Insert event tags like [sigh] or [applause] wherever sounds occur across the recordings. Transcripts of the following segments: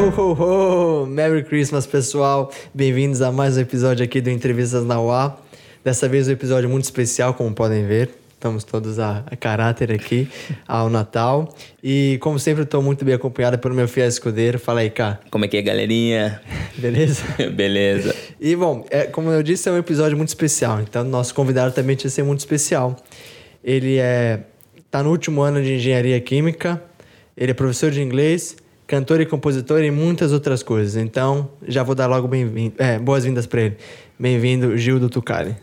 Ho, ho, ho! Merry Christmas, pessoal! Bem-vindos a mais um episódio aqui do Entrevistas na UA. Dessa vez um episódio muito especial, como podem ver. Estamos todos a, a caráter aqui [laughs] ao Natal. E, como sempre, estou muito bem acompanhado pelo meu fiel escudeiro. Fala aí, cá. Como é que é, galerinha? [laughs] Beleza? [laughs] Beleza. E, bom, é, como eu disse, é um episódio muito especial. Então, nosso convidado também tinha que ser muito especial. Ele é tá no último ano de engenharia química. Ele é professor de inglês, cantor e compositor e muitas outras coisas. Então, já vou dar logo bem é, boas-vindas para ele. Bem-vindo, Gil do Tucali.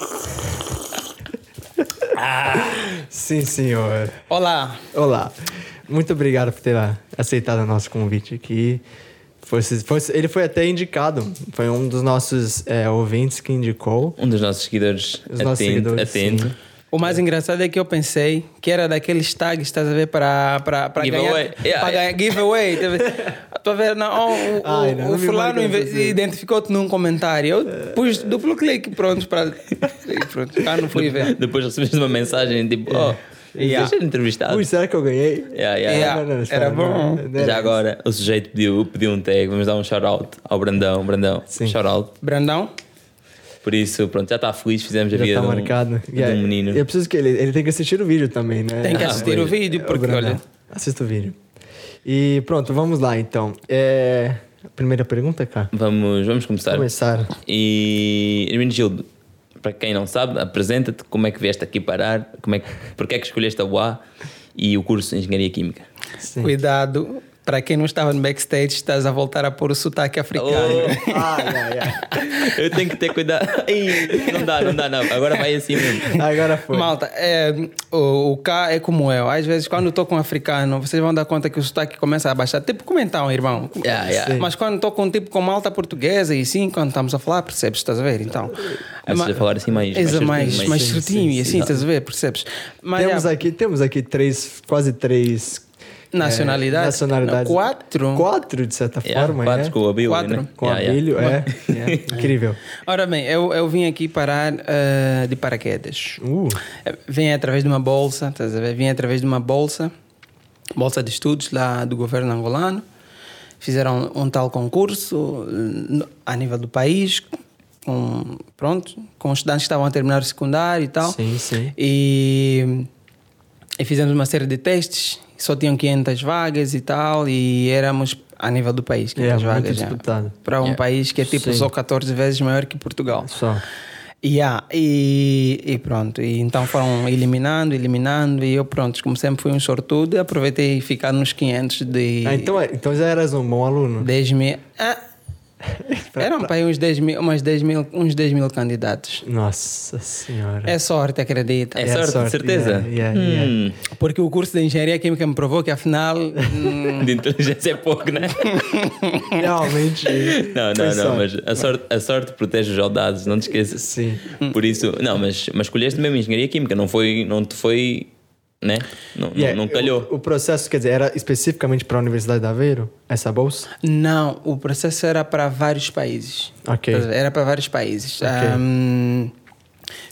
[laughs] Sim, senhor. Olá. Olá. Muito obrigado por ter aceitado o nosso convite aqui. Foi, foi, ele foi até indicado. Foi um dos nossos é, ouvintes que indicou. Um dos nossos seguidores Os nossos seguidores, atento. sim. O mais engraçado é que eu pensei que era daqueles tags, estás a ver, para, para, para ganhar. Giveaway. Yeah, para ganhar giveaway. Estou [laughs] a ver, não, o, o, Ai, não, o não fulano assim. identificou-te num comentário. Eu pus duplo clique, pronto, para. e pronto, cá não fui ver. Depois recebeste uma mensagem tipo, oh, Yeah. deixa entrevistado. Ui, será que eu ganhei? Yeah, yeah. Yeah. Não, não, espera, Era bom. não, Já agora, o sujeito pediu, pediu um tag, vamos dar um shout-out ao Brandão. Brandão, Sim. shout-out. Brandão? Por isso, pronto, já está feliz, fizemos a Já vida tá de um, marcado. de um menino. Eu preciso que ele, ele tem que assistir o vídeo também, né? Tem que Ah, assistir pois. o vídeo, porque O olha. Assista o vídeo. E pronto, vamos lá então. É... Primeira pergunta, cara. Vamos, vamos começar. Começar. E, Irmino Gildo, para quem não sabe, apresenta-te como é que vieste aqui parar, como é que, porque é que escolheste a UA e o curso de Engenharia Química. Sim. Cuidado, para quem não estava no backstage, estás a voltar a pôr o sotaque africano. Oh. [laughs] Ai, ai, ai. Eu tenho que ter cuidado. Não dá, não dá, não. Agora vai assim mesmo. Agora foi. Malta, é, o, o cá é como eu. Às vezes, quando estou com um africano, vocês vão dar conta que o sotaque começa a baixar. Tipo comentar, irmão. Yeah, yeah. Sim. Mas quando estou com um tipo com malta portuguesa e assim, quando estamos a falar, percebes? Estás a ver? Então. Mas a falar assim mais- mais mais, mais- mais sim, certinho sim, e assim, sim. estás a ver? Percebes? Mas Temos é, aqui, temos aqui três, quase três nacionalidades. é, nacionalidades. Não, quatro. Quatro, de certa Yeah, forma, quatro é. com o Abílio, Quatro. né? Com Yeah, a yeah. Abílio, é. [laughs] é. Incrível. Ora bem, eu, eu vim aqui parar eh, de paraquedas. Uh, Eh, Vim através de uma bolsa, estás a ver? Vim através de uma bolsa, bolsa de estudos lá do governo angolano. Fizeram um tal concurso eh, no- a nível do país, com, pronto, com estudantes que estavam a terminar o secundário e tal. Sim, sim. E, e fizemos uma série de testes, só tinham 500 vagas e tal, e éramos a nível do país, 500 É, muito vagas. Para um Yeah. país que é tipo Sim. só 14 vezes maior que Portugal. Só. Yeah, e, e pronto, e então foram eliminando, eliminando, e eu pronto, como sempre fui um sortudo, aproveitei e ficar nos 500 de Ah, então, é- então já eras um bom aluno. 10 mil. Ah, [laughs] eram para aí uns 10 mil, umas 10 mil, uns 10 mil candidatos. Nossa senhora. É sorte, acredita. É sorte, certeza? Yeah, yeah, yeah. Hum, Porque o curso de engenharia química me provou que afinal. hum, [laughs] de inteligência é pouco, né? [laughs] Realmente. Não, não, não, sorte. mas a sorte, a sorte protege os audados, não te esqueças. Sim. Por isso, não, mas, mas escolheste mesmo Engenharia Química, não foi, não te foi, né? Não, Yeah, não, calhou. O, o processo, quer dizer, era especificamente para a Universidade de Aveiro? Essa bolsa? não, o processo era para vários países. Ok. Era para vários países. Ok. Hum,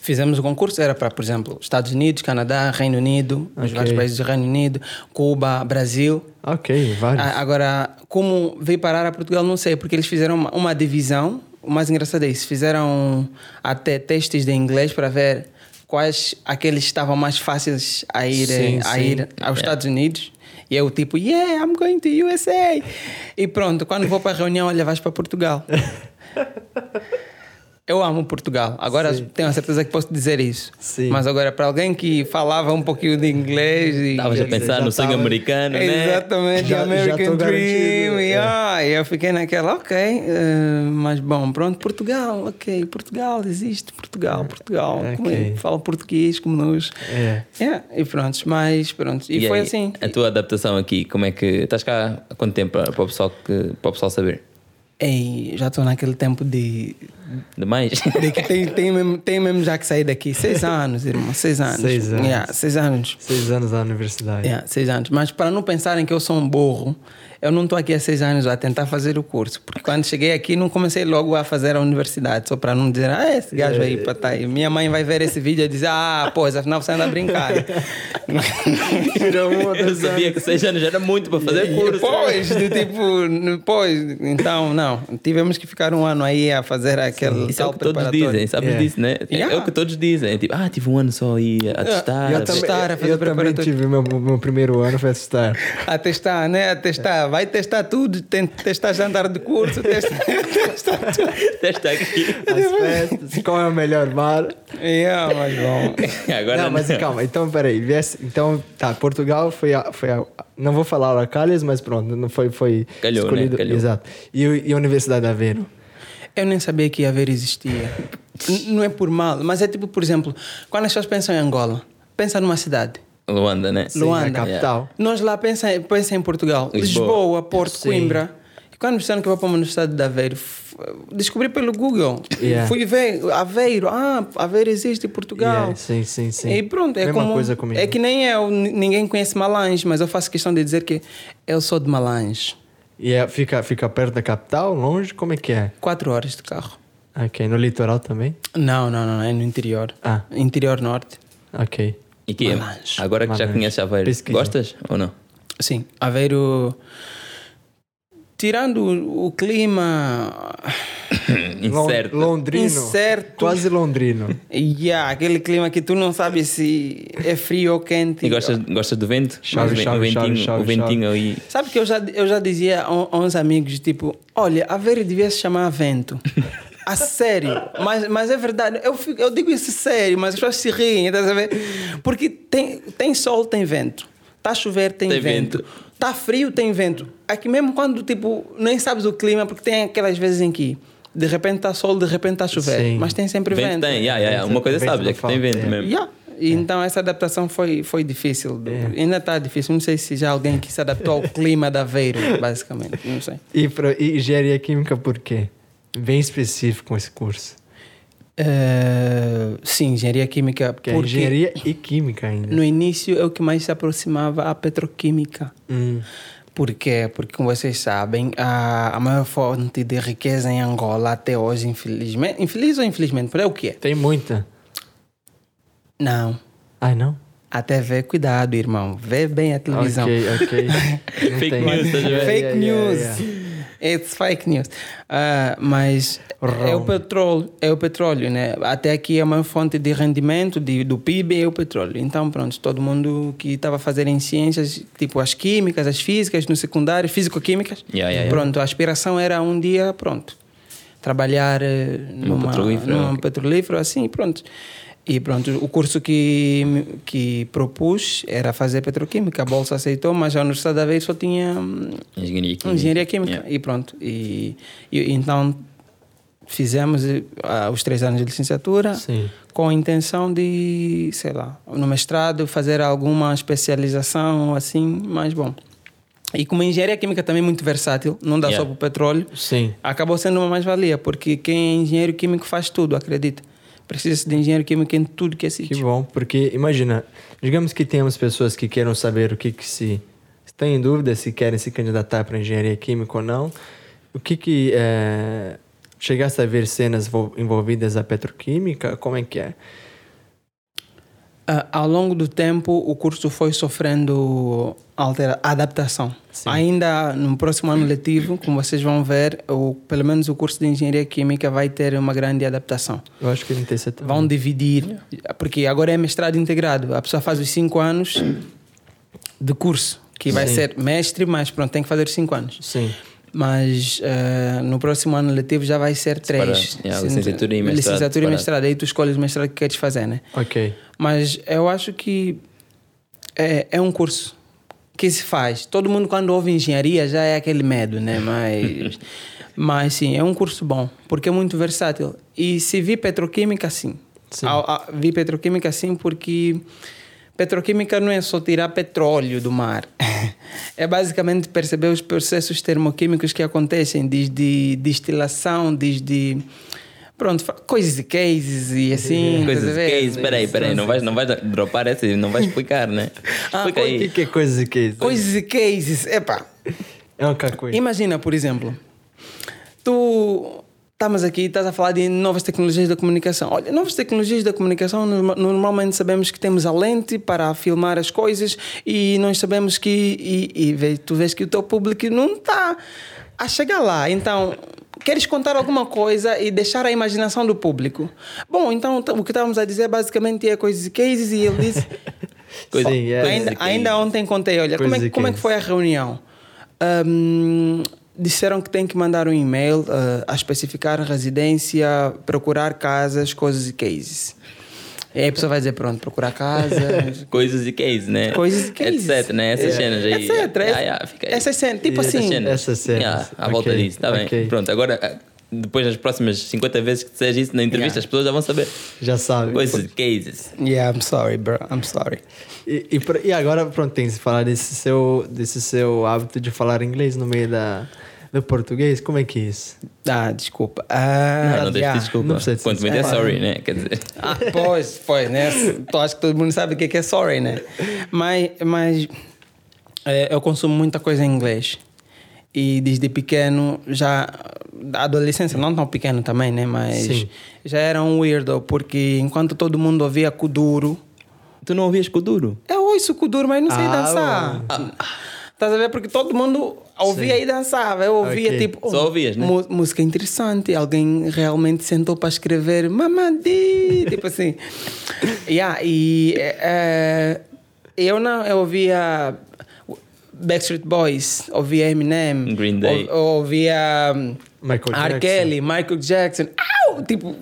fizemos o concurso, era para, por exemplo, Estados Unidos, Canadá, Reino Unido, os Ok. vários países do Reino Unido, Cuba, Brasil. Ok, vários. Ah, Agora, como veio parar a Portugal, não sei, porque eles fizeram uma, uma divisão. O mais engraçado é isso: fizeram até testes de inglês para ver quais aqueles estavam mais fáceis a ir, Sim, eh, a sim. ir aos Estados Unidos. E eu, tipo, yeah, I'm going to USA. E pronto, quando vou para a reunião, olha, vais para Portugal. [laughs] Eu amo Portugal. Agora Sim. tenho a certeza que posso dizer isso. Sim. Mas agora, para alguém que falava um pouquinho de inglês e. Estavas a pensar já no sonho tava- americano, né? Exatamente, Já- já American tô Dream. E, é. ah, e eu fiquei naquela, ok, eh, mas bom, pronto, Portugal, ok, Portugal existe, Portugal, Portugal. Como é? Ok. Fala português como nós. É. Yeah, e pronto, mas pronto. E, foi aí, assim. A tua adaptação aqui, como é que. Estás cá há quanto tempo para, para, o, pessoal que, para o pessoal saber? Ei, já estou naquele tempo de, demais. Daqui tem, tem, mesmo, tem mesmo já que sair daqui. Seis anos, irmão. Seis anos. Seis anos. Yeah, seis anos. Seis anos na universidade. Yeah, seis anos. Mas para não pensarem que eu sou um burro, eu não estou aqui há seis anos a tentar fazer o curso. Porque quando cheguei aqui, não comecei logo a fazer a universidade. Só para não dizer, ah, esse gajo aí, para tá aí. Minha mãe vai ver esse vídeo e dizer, ah, pois, afinal você anda a brincar. [laughs] Eu sabia que seis anos já era muito para fazer curso. Pois, do tipo, pois, então, não. Tivemos que ficar um ano aí a fazer aquele Isso é o tal que todos preparatório. dizem, sabes Yeah. disso, né? É Yeah. o que todos dizem. Tipo, ah, tive um ano só aí a testar. Eu a também, testar, a fazer eu também tive meu, meu primeiro ano foi testar. A testar, né? A testar. Vai testar tudo. Tem, testar jantar de curso, testar, [laughs] testar tudo. Testa aqui. As festas, qual é o melhor bar. Yeah, mas bom. [laughs] Agora não, mas calma, então peraí. viesse- Então, tá, Portugal foi a, foi a, Não vou falar a Calhas, mas pronto, não foi, foi Calhou, né? escolhido. Calhou. Exato. E, e a Universidade de Aveiro? Eu nem sabia que Haver existia. N- Não é por mal, mas é tipo, por exemplo, quando as pessoas pensam em Angola, pensa numa cidade. Luanda, né? Sim, Luanda. a capital. Nós lá pensa, pensa em Portugal, Lisboa. Lisboa, Porto, Sim. Coimbra. E quando disseram que eu vou para uma universidade de Aveiro, descobri pelo Google. Yeah. Fui ver Aveiro. Ah, Aveiro existe em Portugal. Yeah, sim, sim, sim. E pronto, é Mesma como, coisa comigo. É que nem eu, ninguém conhece Malange, mas eu faço questão de dizer que eu sou de Malange. E é, fica, fica perto da capital, longe? Como é que é? Quatro horas de carro. Ok, no litoral também? Não, não, não, é no interior. Ah. Interior norte. Ok. E que Malange. agora que já Malange. conheces Aveiro, Pesquisa. gostas ou não? Sim, Aveiro. Tirando o o clima. [coughs] Incerto. Lon- Londrino. Incerto. Quase londrino. Yeah, aquele clima que tu não sabes se é frio ou quente. E gostas, gostas do vento? Chove, Mas o ventinho, chove, chove, o ventinho aí. Sabe que eu já, eu já dizia a, a uns amigos, tipo, olha, Aveiro devia se chamar vento. [laughs] A sério, mas, mas é verdade. Eu, fico- eu digo isso sério, mas as pessoas se riem, tá a ver? Porque tem, tem sol, tem vento. Tá a chover, tem, Tem vento. vento. Tá frio, tem vento. Aqui mesmo quando, tipo, nem sabes o clima, porque tem aquelas vezes em que de repente tá sol, de repente tá a chover. Sim. Mas tem sempre Vento, vento. tem, yeah, yeah, yeah. uma coisa Vento não é que tem vento é. mesmo. Yeah. E Então essa adaptação foi, foi difícil. Ainda está difícil. Não sei se já alguém que se adaptou ao clima da Aveiro, basicamente. Não sei. E, pro, e engenharia química por quê? Bem específico esse curso. Eh, sim, engenharia química. Que é porque engenharia e química ainda. no início é o que mais se aproximava à petroquímica. Hum, Por quê? Porque, como vocês sabem, a, a maior fonte de riqueza em Angola até hoje, infelizmente. Infeliz ou infelizmente? Por é o que é? tem muita. Não. Ai, não? A TV, cuidado, irmão. Vê bem a televisão. Ok, ok. [laughs] Fake tem. news, ver? Fake Yeah, yeah, news. yeah. It's fake news. Ah, mas é o petróleo, é o petróleo, né? Até aqui é uma fonte de rendimento de, do PIB é o petróleo. Então, pronto, todo mundo que estava fazer em ciências, tipo as químicas, as físicas, no secundário, físico-químicas, Yeah, yeah, yeah. pronto, a aspiração era um dia, pronto, trabalhar eh, numa, petrolífero, num ok. petrolífero, assim, pronto. E pronto, o curso que, que propus era fazer petroquímica. A bolsa aceitou, mas a Universidade da Aveiro só tinha hum, Engenharia química. engenharia química. Yeah. E pronto. E, e então fizemos eh, ah, os três anos de licenciatura Sim. com a intenção de, sei lá, no mestrado fazer alguma especialização assim, mas bom. E como a engenharia química também é muito versátil, não dá Yeah. só para o petróleo, Sim. acabou sendo uma mais-valia, porque quem é engenheiro químico faz tudo, acredita. Precisa de engenheiro químico em tudo que é Que sítio. bom, porque imagina, digamos que temos pessoas que queiram saber o que que se estão em dúvida se querem se candidatar para engenharia química ou não. O que que é, chegasse a ver cenas vo- envolvidas a petroquímica? Como é que é? Ah, ao longo do tempo, o curso foi sofrendo altera adaptação. Sim. Ainda no próximo ano letivo, como vocês vão ver, o, pelo menos o curso de Engenharia Química vai ter uma grande adaptação. Eu acho que não tem certeza. Vão dividir, porque agora é mestrado integrado. A pessoa faz os cinco anos de curso, que vai Sim. ser mestre, mas pronto, tem que fazer os cinco anos. Sim. Mas eh, no próximo ano letivo já vai ser três. Yeah, licenciatura e mestrado Licenciatura e mestrado. Aí tu escolhes o mestrado que queres fazer, né? Ok. Mas eu acho que é, é um curso que se faz. Todo mundo, quando ouve engenharia, já é aquele medo, né? Mas, [laughs] mas sim, é um curso bom, porque é muito versátil. E se vi petroquímica, sim. Sim. A- a- vi petroquímica, sim, porque petroquímica não é só tirar petróleo do mar. É basicamente perceber os processos termoquímicos que acontecem, desde destilação, desde Pronto, coisas e cases e assim. Coisas ver? que é isso? Peraí, peraí, não vais, não vais dropar essa, não vais explicar, né? [laughs] Ah, Explica O aí. que, que é coisas e é isso? Coisas e cases. Epá, É um cacoi. imagina, por exemplo, tu estamos aqui estás a falar de novas tecnologias da comunicação. Olha, novas tecnologias da comunicação, norma- normalmente sabemos que temos a lente para filmar as coisas e nós sabemos que. E, e tu vês que o teu público não está a chegar lá. Então. Queres contar alguma coisa e deixar a imaginação do público? Bom, então o que estávamos a dizer basicamente é coisas e cases e ele disse [laughs] coisas ainda, ainda ontem contei, olha, como é, como é que foi a reunião? Ahm, disseram que tem que mandar um e-mail ah, a especificar residência, procurar casas, coisas e cases. E aí a pessoa vai dizer, pronto, procurar casas, [laughs] Coisas e case, né? coisas e cases. Etc, né? Essas cenas aí. Etc. Yeah, yeah, fica aí. Essas cenas, tipo Essas assim, cenas. Essas cenas. Yeah, à volta Ok, disso, tá bem. ok. Pronto, agora, ah, depois das próximas 50 vezes que disseres isso na entrevista, Yeah. as pessoas já vão saber. Já sabe. Coisas e cases. yeah, I'm sorry, bro, I'm sorry. E, e, pra- e agora, pronto, tem que se falar desse seu, desse seu hábito de falar inglês no meio da, do português. Como é que é isso? Ah, desculpa. Ah, Não, não yeah. de desculpa. Não precisa de Quanto muito é sorry, né? Quer dizer. Ah, pois, pois, né? Tu acho que todo mundo sabe o que é que é sorry, né? Mas, mas é, eu consumo muita coisa em inglês. E desde pequeno, já. Da adolescência, não tão pequeno também, né? Mas Sim. já era um weirdo, porque enquanto todo mundo ouvia Kuduro, Tu não ouvias Kuduro? eu ouço Kuduro, mas não sei Ah, dançar. Estás a ver? Porque todo mundo ouvia Sim. e dançava. Eu ouvia Ok. tipo. Só ouvias, né? música interessante. Alguém realmente sentou para escrever Mamadi. tipo assim. [laughs] Yeah, e eh, eu não. Eu ouvia Backstreet Boys, ouvia Eminem. Green Day. ou- ouvia hum, Michael R. Jackson. Kelly, Michael Jackson. Au! Tipo.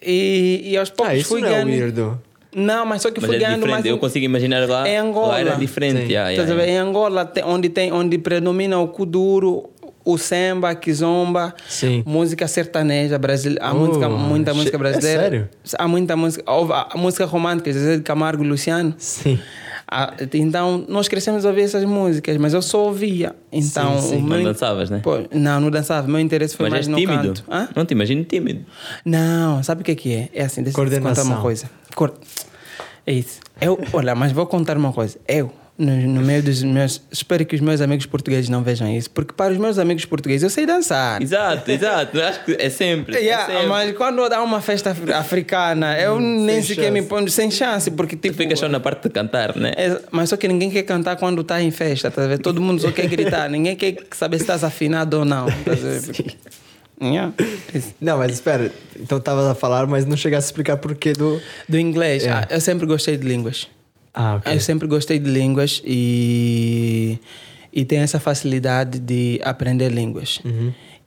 E, e aos poucos Ah, isso fui não é ganhando. weirdo. Não, mas só que Mas fui é ganhando mais. Eu consigo imaginar lá. É Angola. Lá era diferente. Yeah, yeah, ver? Em Angola, onde, tem, onde predomina o kuduro, o samba, a kizomba, Sim. música sertaneja brasileira. Há Oh, música, muita che- música é brasileira. sério? Há muita música. houve A música romântica, Zezé de Camargo e Luciano. Sim. Ah, Então, nós crescemos a ouvir essas músicas, mas eu só ouvia. Então, Sim, sim. o Não meu... dançavas, né? Pô, não, não dançava. Meu interesse foi Mas mais és no tímido. canto. Hã? Não te imagino tímido. Não, sabe o que é que é? É assim, deixa eu te contar uma coisa. Cor- É isso. Eu, olha, mas vou contar uma coisa. Eu, no, no meio dos meus. Espero que os meus amigos portugueses não vejam isso, porque para os meus amigos portugueses eu sei dançar. Exato, exato. Acho que é sempre. é Yeah, sempre. mas quando dá uma festa afri- africana, eu nem sem sequer me chance. ponho sem chance, porque Tu tipo. ficas só na parte de cantar, né? É, mas só que ninguém quer cantar quando está em festa, tá ver? Todo mundo só quer gritar, ninguém quer saber se estás afinado ou não. Tá [laughs] Não, mas espera. Então tava a falar, mas não chegasse a explicar porquê do. Do inglês, É. ah, eu sempre gostei de línguas. Ah, ok. Eu sempre gostei de línguas e, e tenho essa facilidade de aprender línguas.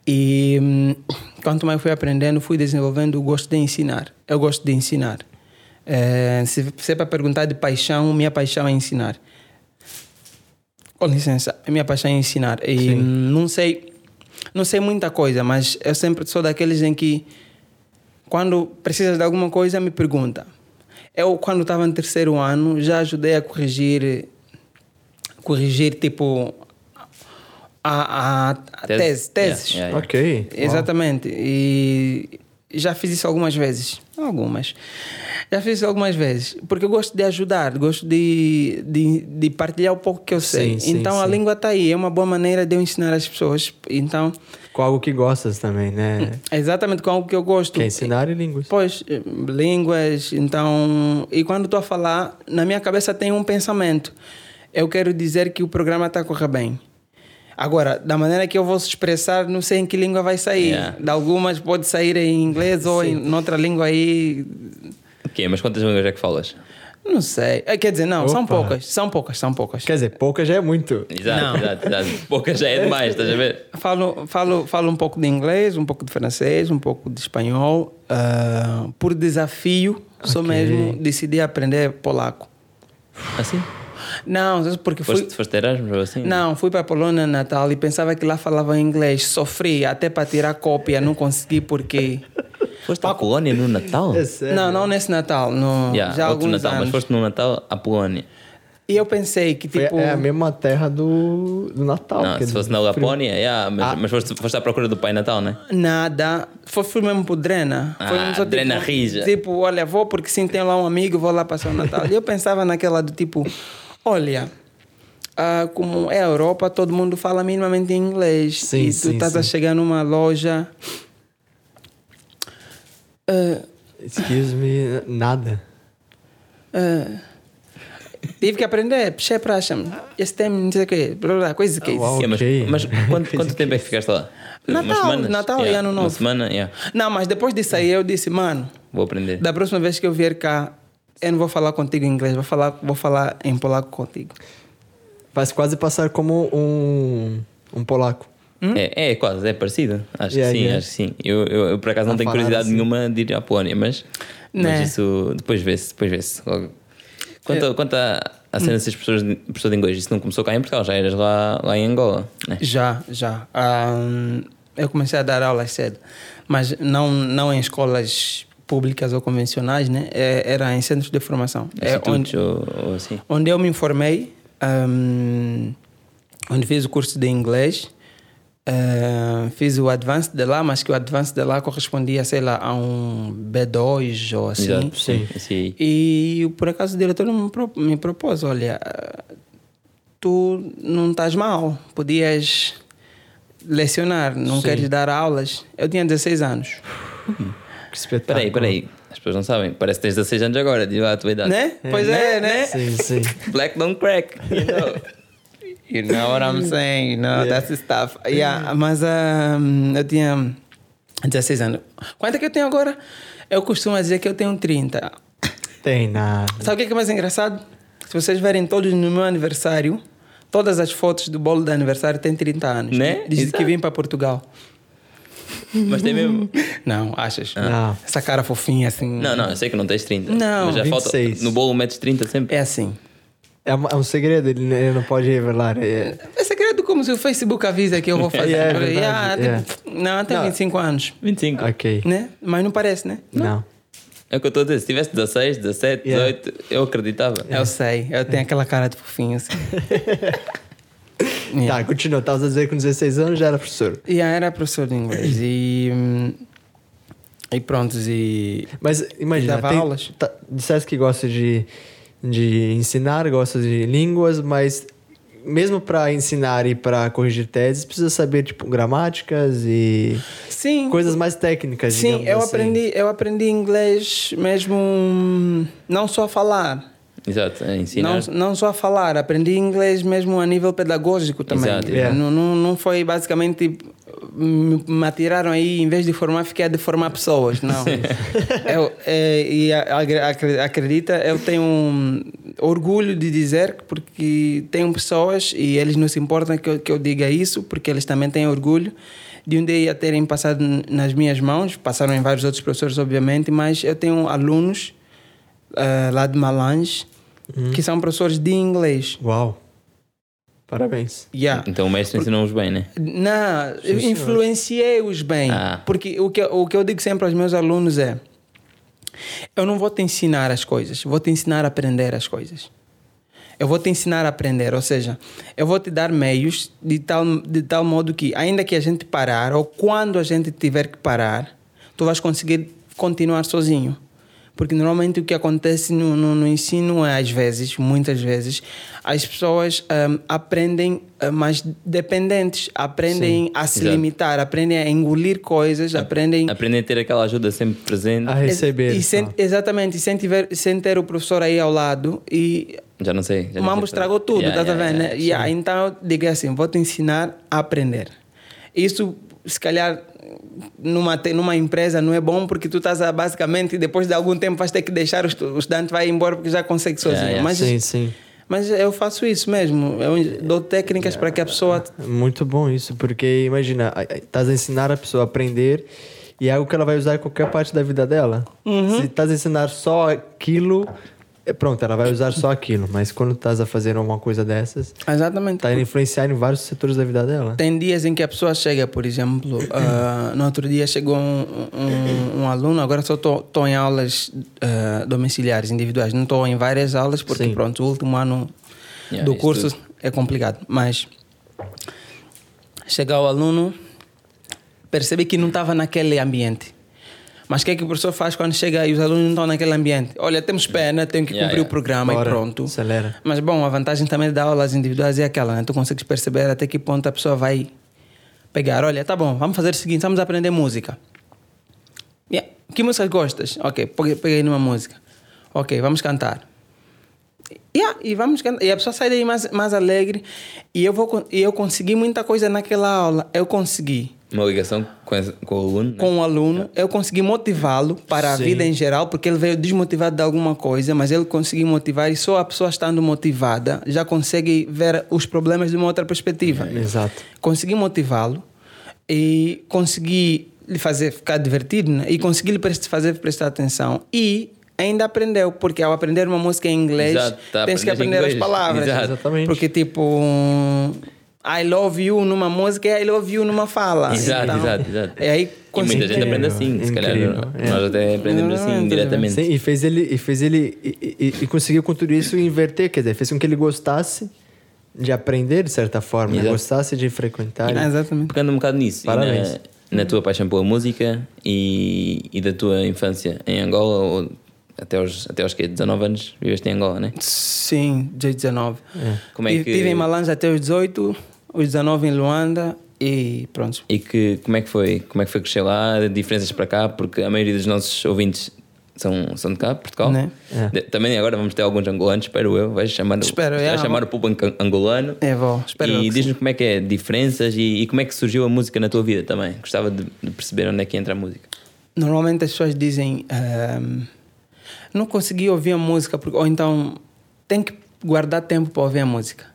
E hum, quanto mais fui aprendendo, fui desenvolvendo o gosto de ensinar. Eu gosto de ensinar. Eh, se, se é para perguntar de paixão, minha paixão é ensinar. Com licença, a minha paixão é ensinar. E Sim. hum, não sei, não sei muita coisa, mas eu sempre sou daqueles em que quando precisas de alguma coisa, me pergunta. Eu, quando estava no terceiro ano, já ajudei a corrigir, corrigir tipo, a, a, a tese, teses. Yeah, yeah, yeah. Ok. Exatamente. E já fiz isso algumas vezes. Algumas. Já fiz algumas vezes. Porque eu gosto de ajudar, gosto de, de, de partilhar o pouco que eu sei. Sim, sim, então a sim. língua está aí. É uma boa maneira de eu ensinar as pessoas. Então, Com algo que gostas também, né? é exatamente com algo que eu gosto. Que é ensinar e línguas. Pois, eh, línguas, então. E quando estou a falar, na minha cabeça tem um pensamento. Eu quero dizer que o programa está a correr bem. Agora, da maneira que eu vou se expressar, não sei em que língua vai sair. Yeah. De algumas pode sair em inglês ou em outra língua aí. Ok, mas quantas línguas é que falas? Não sei. Eh, Quer dizer, não, são Opa. poucas. São poucas, são poucas. Quer dizer, pouca já é muito. Exato, Não. exato, exato. [laughs] Pouca já é demais, estás a ver? Falo, falo, falo um pouco de inglês, um pouco de francês, um pouco de espanhol. Ah, por desafio, só Ok. mesmo decidi aprender polaco. Assim? Não, porque fui. Foste, foste Erasmus ou assim? Não, fui para a Polônia Natal e pensava que lá falava inglês. Sofri até para tirar cópia, não consegui porque. Foste à Polónia no Natal? É sério. Não, não nesse Natal, no, Yeah, já outro Natal, mas anos. foste no Natal à Polónia. E eu pensei que, Foi- tipo... É a mesma terra do, do Natal. Não, se fosse na frio. Lapónia, yeah, mas, Ah. mas foste, foste à procura do Pai Natal, né? Nada. Foi, fui mesmo pro Drena. Foi Ah, só, Drena tipo, Rija. Tipo, olha, vou porque sim, tem lá um amigo, vou lá passar o Natal. e eu pensava naquela do tipo, olha, ah, como é a Europa, todo mundo fala minimamente inglês. Sim, e tu sim, estás a chegar numa loja. ah, Excuse me, nada. ah, tive que aprender, puxei para acham. Esse tema, não sei o quê, blá, blá, coisa que é Uau. Yeah, mas mas [laughs] quanto, quanto tempo é que ficaste lá? Natal, Natal e Ano Uma Novo. semana, yeah. Não, mas depois disso aí eu disse, mano, vou aprender. Da próxima vez que eu vier cá, eu não vou falar contigo em inglês, vou falar, vou falar em polaco contigo. Vai quase passar como um, um polaco. É, é quase, é parecido. Acho Yeah, que sim, yeah. acho que sim. Eu, eu, eu, por acaso não A tenho curiosidade assim. nenhuma de ir à Polónia, mas, Né. mas isso depois vê-se, depois vê-se. Quanto, É. quanto à, à cena de seres professor de, inglês, isso não começou cá em Portugal, já eras lá, lá em Angola, né? Já, já. Ahn, eu comecei a dar aulas cedo, mas não, não em escolas públicas ou convencionais, né? É, era em centros de formação. É onde, ou, ou assim. onde eu me informei, ahm, onde fiz o curso de inglês, ah, fiz o advanced de lá, mas que o advanced de lá correspondia, sei lá, a um B2 ou assim. Exato, sim. sim. E por acaso o diretor me, pro- me propôs: olha, tu não estás mal, podias lecionar, não Sim. queres dar aulas. Eu tinha 16 anos, Que espetáculo. Peraí, peraí. As pessoas não sabem. Parece que tens 16 anos agora, diz lá a tua idade. né? Pois é, né? Sim, sim. [laughs] Black don't crack, you know. You know what I'm saying, you know, that's the stuff. Yeah, mas um, eu tinha 16 anos. Quanto é que eu tenho agora? Eu costumo dizer que eu tenho 30. Tem nada. Sabe o que é que é mais engraçado? Se vocês verem todos no meu aniversário, todas as fotos do bolo de aniversário têm 30 anos. Né? Desde Exato. que vim para Portugal. Mas tem mesmo. [laughs] Não, achas? Não. Essa cara fofinha assim. Não, não, eu sei que não tens 30. Não, mas já 26. falta. No bolo metes 30 sempre. É assim. É, um- é um segredo, ele, ele não pode revelar. É, É segredo como se o Facebook avisa que eu vou [laughs] fazer. É, é verdade, Ah, é. tipo, Não, tem Não. 25 anos. 25. ok. Né? Mas não parece, né? Não. É o que eu estou a dizer. Se tivesse 16, 17, Yeah. 18, eu acreditava. Eu sei. Eu tenho aquela cara de fofinho assim. [laughs] Tá, continua. Estavas a dizer que com 16 anos já era professor. E yeah, era professor de inglês. E. hum, E pronto, e. Mas imagina, Dava tem, aulas? Tá, disseste que gosta de, de ensinar, gosta de línguas, mas mesmo para ensinar e para corrigir teses, precisa saber tipo gramáticas e Sim. coisas mais técnicas. Sim, eu assim. aprendi, eu aprendi inglês mesmo hum, não só falar. Exato, é ensinar. Não, não só a falar, aprendi inglês mesmo a nível pedagógico também. Exato, exato. Não, não, não foi basicamente me me atiraram aí, em vez de formar, fiquei a de formar pessoas. Não. [laughs] eu, é, e a- a- acre- acredita, eu tenho um orgulho de dizer que porque tenho pessoas e eles não se importam que eu, que eu diga isso, porque eles também têm orgulho de um dia terem passado nas minhas mãos, passaram em vários outros professores, obviamente, mas eu tenho alunos ah, lá de Malange que são professores de inglês. Uau. Parabéns. Yeah. Então o mestre ensinou-os bem, né? Não, eu influenciei-os bem. Ah. Porque o que, eu- o que eu digo sempre aos meus alunos é: eu não vou te ensinar as coisas, vou te ensinar a aprender as coisas. Eu vou te ensinar a aprender, ou seja, eu vou te dar meios de tal, de tal modo que, ainda que a gente parar, ou quando a gente tiver que parar, tu vais conseguir continuar sozinho. Porque normalmente o que acontece no, no, no ensino é, às vezes, muitas vezes, as pessoas ahm, aprendem ah, mais dependentes, aprendem a se exato. limitar, aprendem a engolir coisas, aprendem Aprender a ter aquela ajuda sempre presente. A receber. e sem, só. exatamente, e sem, tiver, sem ter o professor aí ao lado e Já não sei. Já o não mambo sei estragou tudo, Yeah, tá yeah, vendo? yeah, né? Yeah, então eu digo assim, vou te ensinar a aprender. Isso, se calhar, numa, numa empresa não é bom porque tu estás a, basicamente, depois de algum tempo vais ter que deixar o, estu- o estudante vai embora porque já consegue sozinho. Yeah, yeah. Mas, Sim, sim. mas eu faço isso mesmo. Eu dou técnicas para que a pessoa... Muito bom isso, porque imagina, estás a ensinar a pessoa a aprender e é algo que ela vai usar em qualquer parte da vida dela. Uhum. Se estás a ensinar só aquilo, é pronto, ela vai usar só aquilo. Mas quando estás a fazer uma coisa dessas, Exatamente. tá a influenciar em vários setores da vida dela. Tem dias em que a pessoa chega, por exemplo, ah, no outro dia chegou um, um, um aluno, agora só estou em aulas ah, domiciliares, individuais, não estou em várias aulas porque Sim. pronto, o último ano Yeah, do curso tudo. é complicado, mas chega o aluno, percebe que não estava naquele ambiente. Mas o que é que o professor faz quando chega e os alunos não estão naquele ambiente? Olha, temos pena, tenho que Yeah, cumprir yeah. o programa Bora, e pronto. acelera. Mas bom, a vantagem também de dar aulas individuais é aquela, né? Tu consegues perceber até que ponto a pessoa vai pegar. Olha, tá bom, vamos fazer o seguinte, vamos aprender música. Yeah. Que música gostas? Ok, peguei numa música. Ok, vamos cantar. Yeah, e vamos. E a pessoa sai daí mais, mais alegre. E eu, vou, e eu consegui muita coisa naquela aula. Eu consegui Uma ligação com, com o aluno. né? com o aluno, eu consegui motivá-lo para a Sim. vida em geral, porque ele veio desmotivado de alguma coisa, mas ele conseguiu motivar e só a pessoa estando motivada já consegue ver os problemas de uma outra perspectiva. Exato. Consegui motivá-lo e consegui lhe fazer ficar divertido né? e consegui lhe fazer prestar atenção e ainda aprendeu, porque ao aprender uma música em inglês, Exato, tá tens que aprender as palavras. Exato. Exatamente. Porque tipo, I love you numa música é I love you numa fala. Exato, Então, exato, exato. E aí E muita gente aprende assim, se calhar Incrível, é. nós até aprendemos assim diretamente. Sim, e fez ele, e fez ele e, e- e conseguiu com tudo isso inverter, quer dizer, fez com que ele gostasse de aprender de certa forma, né? Gostasse de frequentar. Ah, exatamente. Pegando um bocado nisso, e Parabéns. na, na tua paixão pela música e, e da tua infância em Angola, ou até aos, até aos quê? 19 anos viveste em Angola, né? Sim, 18, 19. Como é Tive- que- Tive em Malange até os 18, os 19 em Luanda e pronto. E que, como é que foi? Como é que foi crescer lá? Diferenças para cá? Porque a maioria dos nossos ouvintes são, são de cá, Portugal. Né? É. Também agora vamos ter alguns angolanos, espero eu. Vais chamar, Espero, vais é. chamar o público ang- angolano. É, vou. Espero e diz-nos como é que é, diferenças e, e como é que surgiu a música na tua vida também. Gostava de, de perceber onde é que entra a música. Normalmente as pessoas dizem ehm, não consegui ouvir a música porque, ou então tem que guardar tempo para ouvir a música.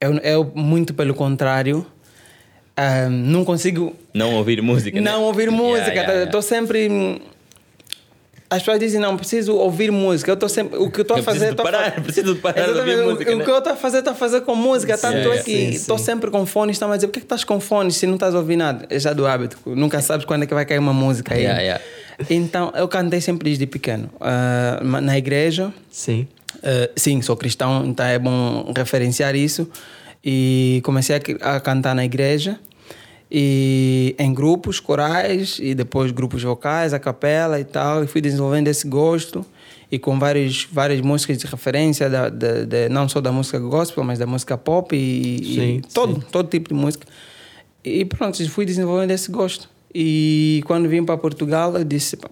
Eu, eu muito pelo contrário, ehm, não consigo Não ouvir música. né? não ouvir música. Yeah, yeah, yeah. Estou sempre. As pessoas dizem, não, preciso ouvir música. Eu estou sempre. O que eu estou a preciso fazer. a parar, fa- preciso de parar de ouvir o- música, O, né? que eu estou a fazer, estou a fazer com música. Tanto yeah, é que estou sempre com fones. Estão a dizer, por que, que estás com fones se não estás a ouvir nada? É já do hábito. Nunca sabes quando é que vai cair uma música aí. Yeah, yeah. Então, eu cantei sempre desde pequeno. Ah, ma- na igreja. Sim. Uh, sim, sou cristão, então é bom referenciar isso. E comecei a, a cantar na igreja, e em grupos corais, e depois grupos vocais, a capela e tal. E fui desenvolvendo esse gosto, e com vários, várias músicas de referência, da, da- da- não só da música gospel, mas da música pop, e, e Sim, todo, sim. todo tipo de música. E pronto, fui desenvolvendo esse gosto. E quando vim para Portugal, eu disse: "Pá,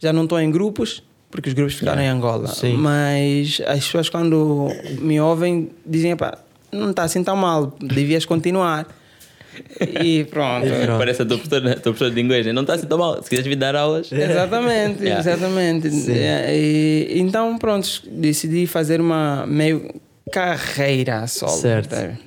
já não estou em grupos, porque os grupos ficaram em Angola. Sim. Mas as pessoas, quando me ouvem, dizem: pá, não está assim tão mal, devias continuar. E [laughs] pronto. E pronto. Parece a tua professora, a tua professora de inglês. né? Não está assim tão mal. Se quiseres vir dar aulas. [laughs] Exatamente, Yeah. exatamente. É, e- então, pronto, decidi fazer uma meio carreira solo. Certo. sabe?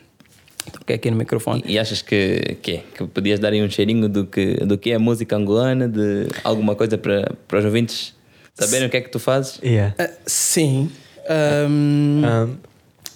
Toquei aqui no microfone. E achas que, que, que podias dar aí um cheirinho do que, do que é a música angolana, de alguma coisa para, para os ouvintes saberem o que é que tu fazes? Yeah. Ah, sim. Ahm, Um,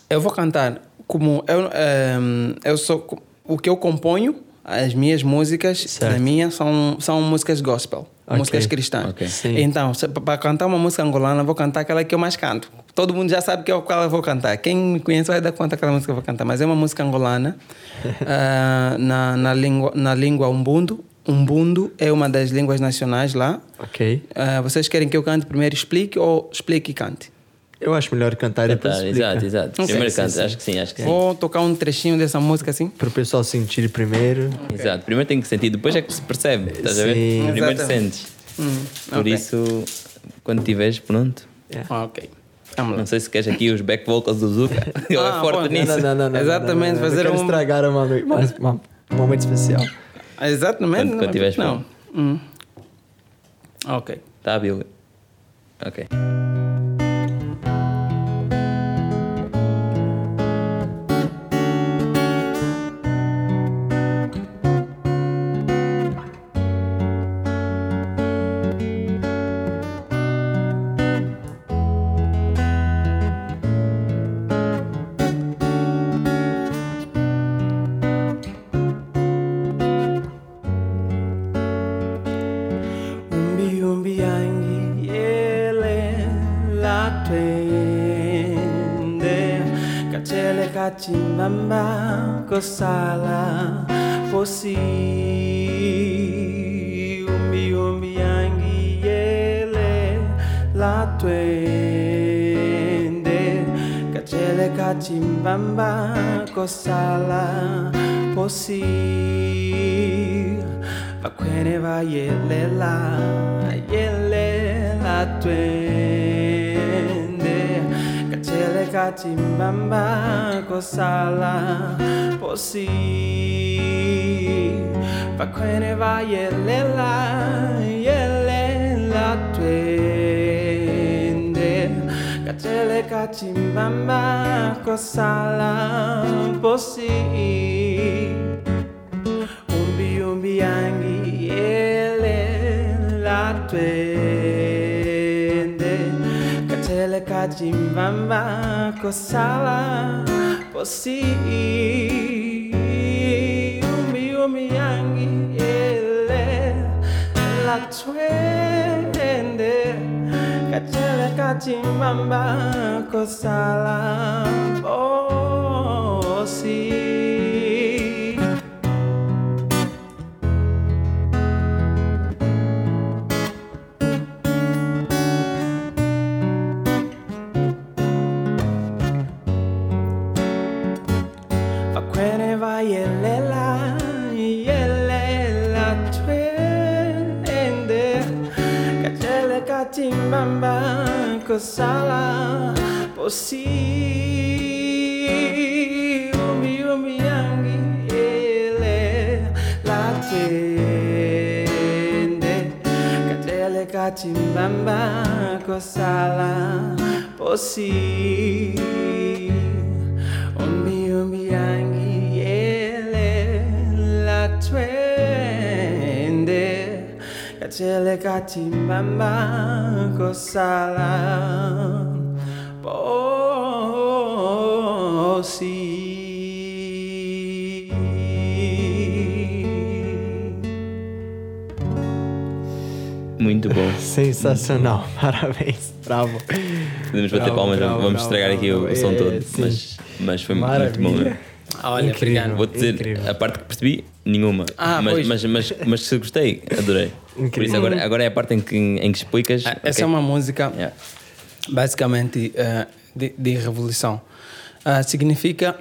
Eu vou cantar como eu, ehm, eu sou o que eu componho, as minhas músicas, Certo. a minha são são músicas gospel, Ok. músicas cristãs. Ok. Sim. Então, para cantar uma música angolana, vou cantar aquela que eu mais canto. Todo mundo já sabe que é o qual eu vou cantar. Quem me conhece vai dar conta aquela música que eu vou cantar, mas é uma música angolana [laughs] ah, na, na língua na língua umbundo. Umbundo é uma das línguas nacionais lá. ok. Ah, vocês querem que eu cante primeiro explique ou explique e cante? Eu acho melhor cantar e depois explicar. exato, exato. Ok, Primeiro sim, canta, sim. acho que sim, acho que sim. Vou tocar um trechinho dessa música assim. Para o pessoal sentir primeiro. Exato, primeiro tem que sentir, depois é que se percebe, estás a ver? Sim. Primeiro Exatamente. sentes. Hum, Por ok. isso, quando estiveres pronto, Ah, ok. Vamos lá. não sei se queres aqui os back vocals do Zuka, [laughs] ele Ah, é forte bom, nisso. Não, não, não, não, Exatamente, não, não, não. fazer um- estragar uma, uma, uma- um momento especial. Exatamente. Quando- quando tiveres não. Hum. Ok. Tá, Billy? Ok. menambah kesalahan fosi umbi umbi yang giele la tuende kacele kacimbamba kosala fosi va quene va yele la yele la tuende kachele kachimbamba kosala posi. Vakwene vayelela yelela twende. Kachele kachimbamba kosala posi. Umbi umbi yangi ele la twende katele kajimbamba kosala posi umbi umbi yangi ele la twende katele kajimbamba kosala posi tambah kesalahan posisi umi umi yang gile latende katele kacimbamba kesalahan posisi Kachele katimbamba kosala posi Muito bom. [laughs] Sensacional, parabéns, bravo. Podemos bater Bravo, palmas, bravo, vamos bravo, estragrar aqui o, som É, todo. sim. Mas, mas foi Maravilha. muito bom. mesmo. Olha, Incrível. obrigado. Vou dizer, Incrível. a parte que percebi, nenhuma. Ah, mas, mas, mas, mas se gostei, adorei. Por Incrível. isso agora, agora é a parte em que, em que explicas. Ah, ok. Essa é uma música Yeah. basicamente eh, de, de revolução. Ah, significa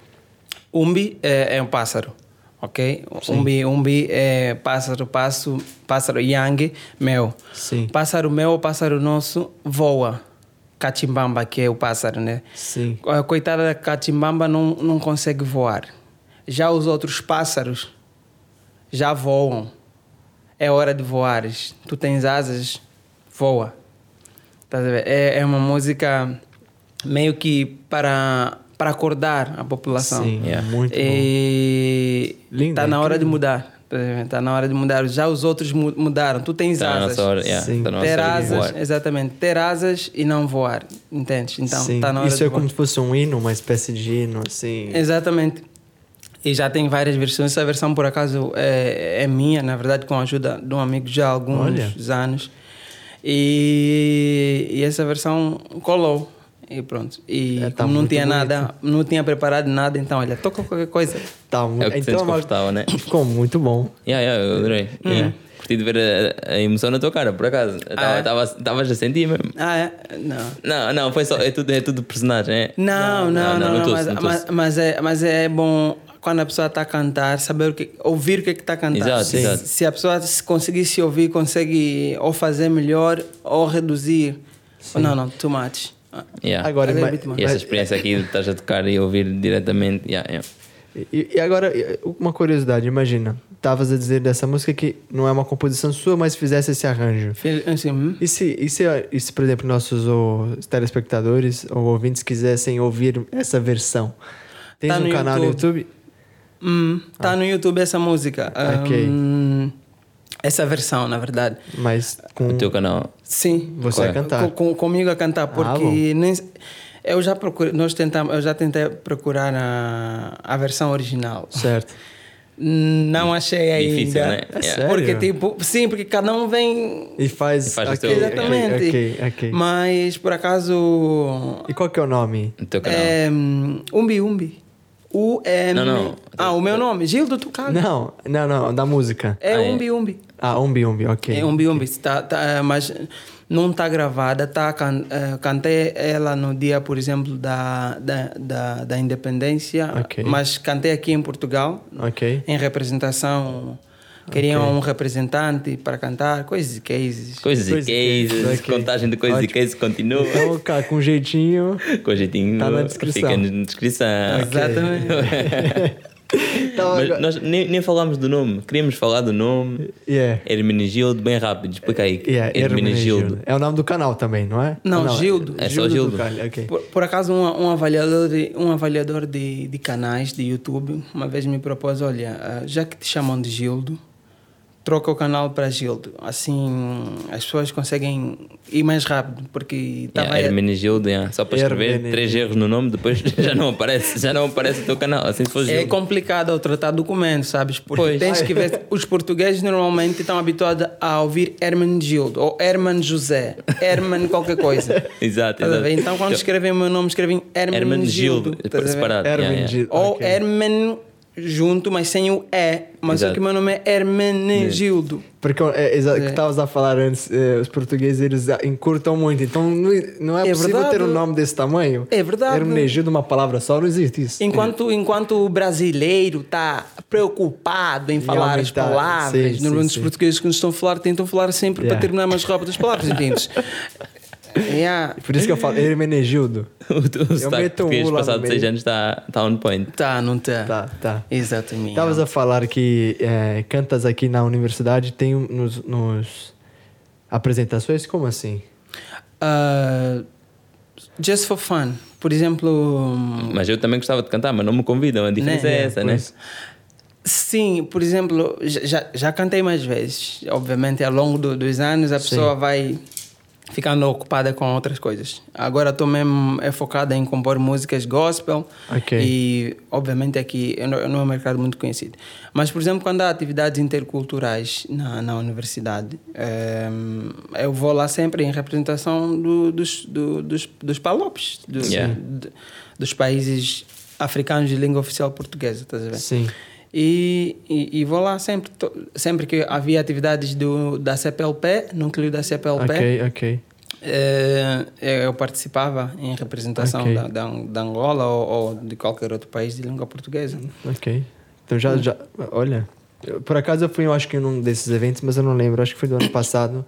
[coughs] umbi é, é um pássaro, ok? Umbi, umbi é pássaro, passo, pássaro yang, meu. Sim. Pássaro meu, pássaro nosso voa. Cachimbamba, que é o pássaro, né? Sim. A coitada da catimbamba não, não consegue voar. Já os outros pássaros já voam. É hora de voares. Tu tens asas, voa. É, é uma música meio que para, para acordar a população. Sim, Yeah. muito bom. E Lindo, tá na hora de mudar. Tá a ver? Tá na hora de mudar. Já os outros mu- mudaram. Tu tens Está na asas. nossa hora, yeah, Sim. está nossa Ter asas, exatamente. Ter asas e não voar. Entendes? Então, Sim. tá na hora Isso de é voar. como se fosse um hino, uma espécie de hino, assim. Exatamente. E já tem várias versões. Essa versão, por acaso, é, é minha, na verdade, com a ajuda de um amigo já há alguns Olha. anos. E, e essa versão colou. E pronto. E É, tá como não muito tinha bonito. nada, não tinha preparado nada, então, olha, toca qualquer coisa. Tá, É o que te sentes uma- confortável, né? [coughs] Ficou muito bom. Yeah, yeah, eu adorei. Hum. Yeah. Curti de ver a, a emoção na tua cara, por acaso. Ah, é? Estavas a sentir mesmo. Ah, é? Não. Não, não, foi só. É tudo, é tudo personagem, é? Não, não, não, não, tô- mas, tô- mas, mas é, mas é bom quando a pessoa está a cantar, saber o que, ouvir o que está a cantar. Exato, se, exato. se a pessoa se conseguir se ouvir, consegue ou fazer melhor ou reduzir. Não, não, too much. Ah, Yeah. Agora, Mas é bom. E essa mas- experiência aqui de estás a tocar e ouvir diretamente. Yeah, yeah. E, e agora, uma curiosidade, imagina. Estavas a dizer dessa música que não é uma composição sua, mas fizesse esse arranjo. Fil- Assim, hum? E se, e se, e se, por exemplo, nossos ou, telespectadores ou ouvintes quisessem ouvir essa versão? Tens Tá um no canal no YouTube. YouTube? Hum, tá no YouTube essa música. Ok. Hum, essa versão, na verdade. Mas com. O teu canal. Sim. Você a Correto. cantar. Com, com- comigo a cantar, bom. porque nem, eu já procurei, nós tentamos, eu já tentei procurar a, a versão original. Certo. Não achei ainda. Difícil, né? É Yeah. sério? Porque, tipo, sim, porque cada um vem. E faz. E faz o ok, seu- ok, Exatamente. Ok, ok. Mas, por acaso. E qual que é o nome? No teu canal. É, Umbi Umbi. O M. Não, não. Ah, o meu nome, Gildo Tucano. Não, não, não, da música. É Ah, é. Umbi Umbi. Ah, Umbi Umbi, ok. É Umbi Umbi. Tá, tá, mas não está gravada. Tá, can, eh, cantei ela no dia, por exemplo, da, da, da, da independência. Ok. Mas cantei aqui em Portugal, Ok. em representação. Queriam um representante para cantar, coisas e cases. Coisas e cases, cases, ok. contagem de coisas e cases continua. Então, cara, com jeitinho. Com jeitinho. Tá na descrição. Fica na descrição. Exatamente. [laughs] Então, Mas agora- nós nem, nem falámos do nome. Queríamos falar do nome. Yeah. Hermenegildo, bem rápido. Explica aí. Yeah, Hermenegildo. É o nome do canal também, não é? Não, Ah, Gildo. É só Gildo. do Calho, ok. Por, por acaso, um, um avaliador, de, um avaliador de, de canais de YouTube uma vez me propôs: olha, ah, já que te chamam de Gildo, troca o canal para Gildo. Assim as pessoas conseguem ir mais rápido, porque tava Yeah, Hermenegildo, yeah. só para escrever Hermenegildo. três erros no nome, depois [laughs] já não aparece, já não aparece o teu canal. Assim se É complicado ao tratar documentos, sabes? Porque Pois. tens que ver. Os portugueses normalmente estão habituados a ouvir Hermenegildo ou Herman José, Herman qualquer coisa. [laughs] Exato, exato. ver? Então, quando escrevem o meu nome, escrevem Hermenegildo. Hermenegildo, separado. yeah, yeah. Hermenegildo. Ou ok. Hermen junto, mas sem o E. Mas só Exato. que o meu nome é Hermenegildo. Porque é, exa- que É. estavas a falar antes, eh, os portugueses eles encurtam muito. Então não, não é, É possível verdade. ter um nome desse tamanho. É verdade. Hermenegildo, uma palavra só, não existe isso. Enquanto, enquanto o brasileiro está preocupado em falar as aumentar. palavras, Sim, normalmente sim, os portugueses, quando estão a falar, tentam falar sempre Yeah. para terminar mais rápido as palavras, [laughs] entendes? Yeah. Por isso que eu falo Hermenegildo. [laughs] O teu sotaque meto um lá passado seis anos está tá on point. Tá, não tá. Tá, tá. Exatamente. Estavas a falar que eh, cantas aqui na universidade, tem nos, nos apresentações? Como assim? Uh, just for fun. Por exemplo, Mas eu também gostava de cantar, mas não me convidam. A diferença Né? é essa, né? Sim, por exemplo, já, já cantei mais vezes. Obviamente, ao longo do- dos anos, a pessoa vai ficando ocupada com outras coisas. Agora estou mesmo é focada em compor músicas gospel. Ok. E, obviamente, aqui eu não, é um mercado muito conhecido. Mas, por exemplo, quando há atividades interculturais na, na universidade, ehm, eu vou lá sempre em representação do- dos, do- dos, dos palopes, do- Yeah. dos países africanos de língua oficial portuguesa, estás a ver? Sim. E, e, e vou lá sempre, sempre que havia atividades do, da CPLP, núcleo da CPLP, Ok, ok. eh, eu participava em representação Ok. da, da, da Angola ou, ou de qualquer outro país de língua portuguesa. Ok. Então já, já. Olha, por acaso eu fui, eu acho que num desses eventos, mas eu não lembro, acho que foi do ano passado.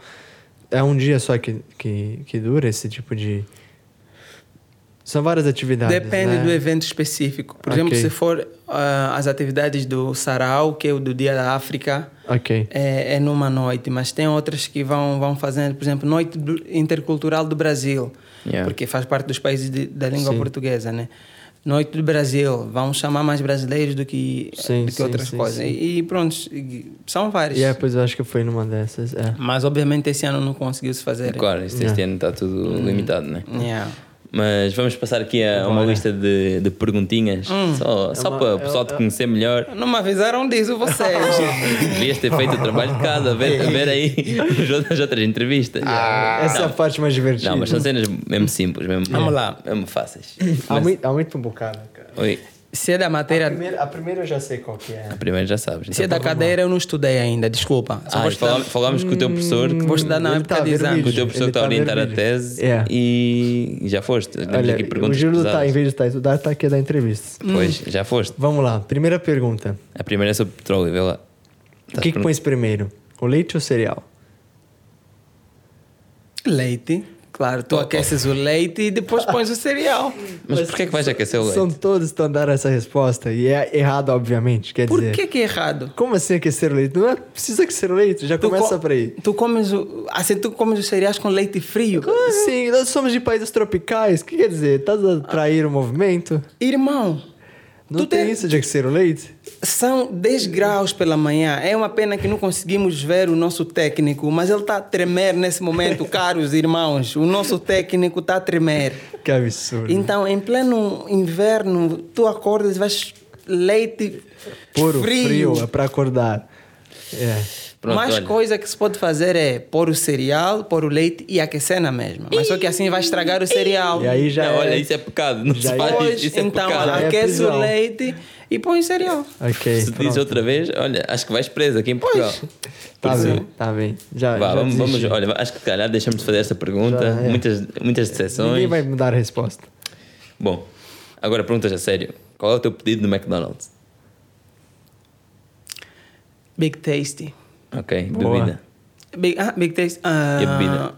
É um dia só que, que, que dura esse tipo de. São várias atividades. Depende né? do evento específico. Por Ok. exemplo, se for ah, as atividades do Sarau, que é o do Dia da África, Ok. é, é numa noite, mas tem outras que vão, vão fazendo, por exemplo, Noite Intercultural do Brasil, Yeah. porque faz parte dos países de- da língua Sim. portuguesa, né? Noite do Brasil, vão chamar mais brasileiros do que, Sim, do que sim, outras sim, coisas. sim. E, e pronto, são vários. E é, pois eu acho que foi numa dessas. É. Mas obviamente esse ano não conseguiu se fazer. Claro, este, Yeah. este ano está tudo limitado, né? Yeah. Mas vamos passar aqui a uma Bora. lista de, de perguntinhas, só, só uma- para o é- pessoal te é- conhecer melhor. Não me avisaram disso vocês. [laughs] Devias ter feito o trabalho de casa, a ver, a ver aí as outras- as outras entrevistas. Essa é a parte mais divertida. Não, mas são cenas mesmo simples, mesmo, Vamos lá. mesmo fáceis. Há muito, há muito um bocado, cara. Oi, se é da A matéria. primeira, a primeira eu já sei qual que é. a primeira já sabes. Se é Então. da cadeira, eu não estudei ainda, desculpa. Só Ah, estudar- falámos, com o teu professor, que, Vou estudar na Ele época tá a de exame. com o teu professor está a tá a orientar a tese É. e já foste. Temos Olha, aqui o perguntas Gildo tá, pesadas. em vez de estar a estudar, está aqui a dar entrevista. Pois, já foste. Vamos lá, primeira pergunta. A primeira é sobre petróleo, vê lá. O que, que pões primeiro? O leite ou o cereal? Leite. Claro, tu Oh, oh. aqueces o leite e depois pões o cereal. Mas porquê que vais aquecer o leite? São todos que estão dando essa resposta. E é errado, obviamente. Quer Por dizer, que que é errado? como assim aquecer o leite? Não é, precisa aquecer o leite, já Tu começa co- por aí. Tu comes, o, assim, tu comes os cereais com leite frio. Como assim? Nós somos de países tropicais. O que quer dizer? Estás a trair o movimento? Irmão, Não Tu tem tem- isso de aquecer o leite? São 10 graus pela manhã. É uma pena que não conseguimos ver o nosso técnico, mas ele está a tremer nesse momento, [laughs] caros irmãos. O nosso técnico está a tremer. Que absurdo. Então, em pleno inverno, tu acordas e vais leite Puro, frio, frio. é pra acordar. É. Pronto, Mais olha. coisa que se pode fazer é pôr o cereal, pôr o leite e aquecer na mesma. Mas só que assim vai estragar o cereal. E aí já Não, é... olha, isso é pecado. Não já se é- faz Depois, isso. Isso é então, pecado. É aquece o prisão. leite e põe o cereal. Ok, Se diz pronto. outra vez, olha, acho que vais preso aqui em Portugal. Tá Por isso- bem, tá bem. Já, Vá, já vamos, vamos, olha, acho que se calhar deixamos de fazer esta pergunta. Já é. Muitas, muitas decepções. Ninguém vai mudar a resposta. Bom, agora perguntas a sério. Qual é o teu pedido no McDonald's? Big Tasty. Ok, Boa. bebida. Big, ah, Big Tasty. ah, E a bebida?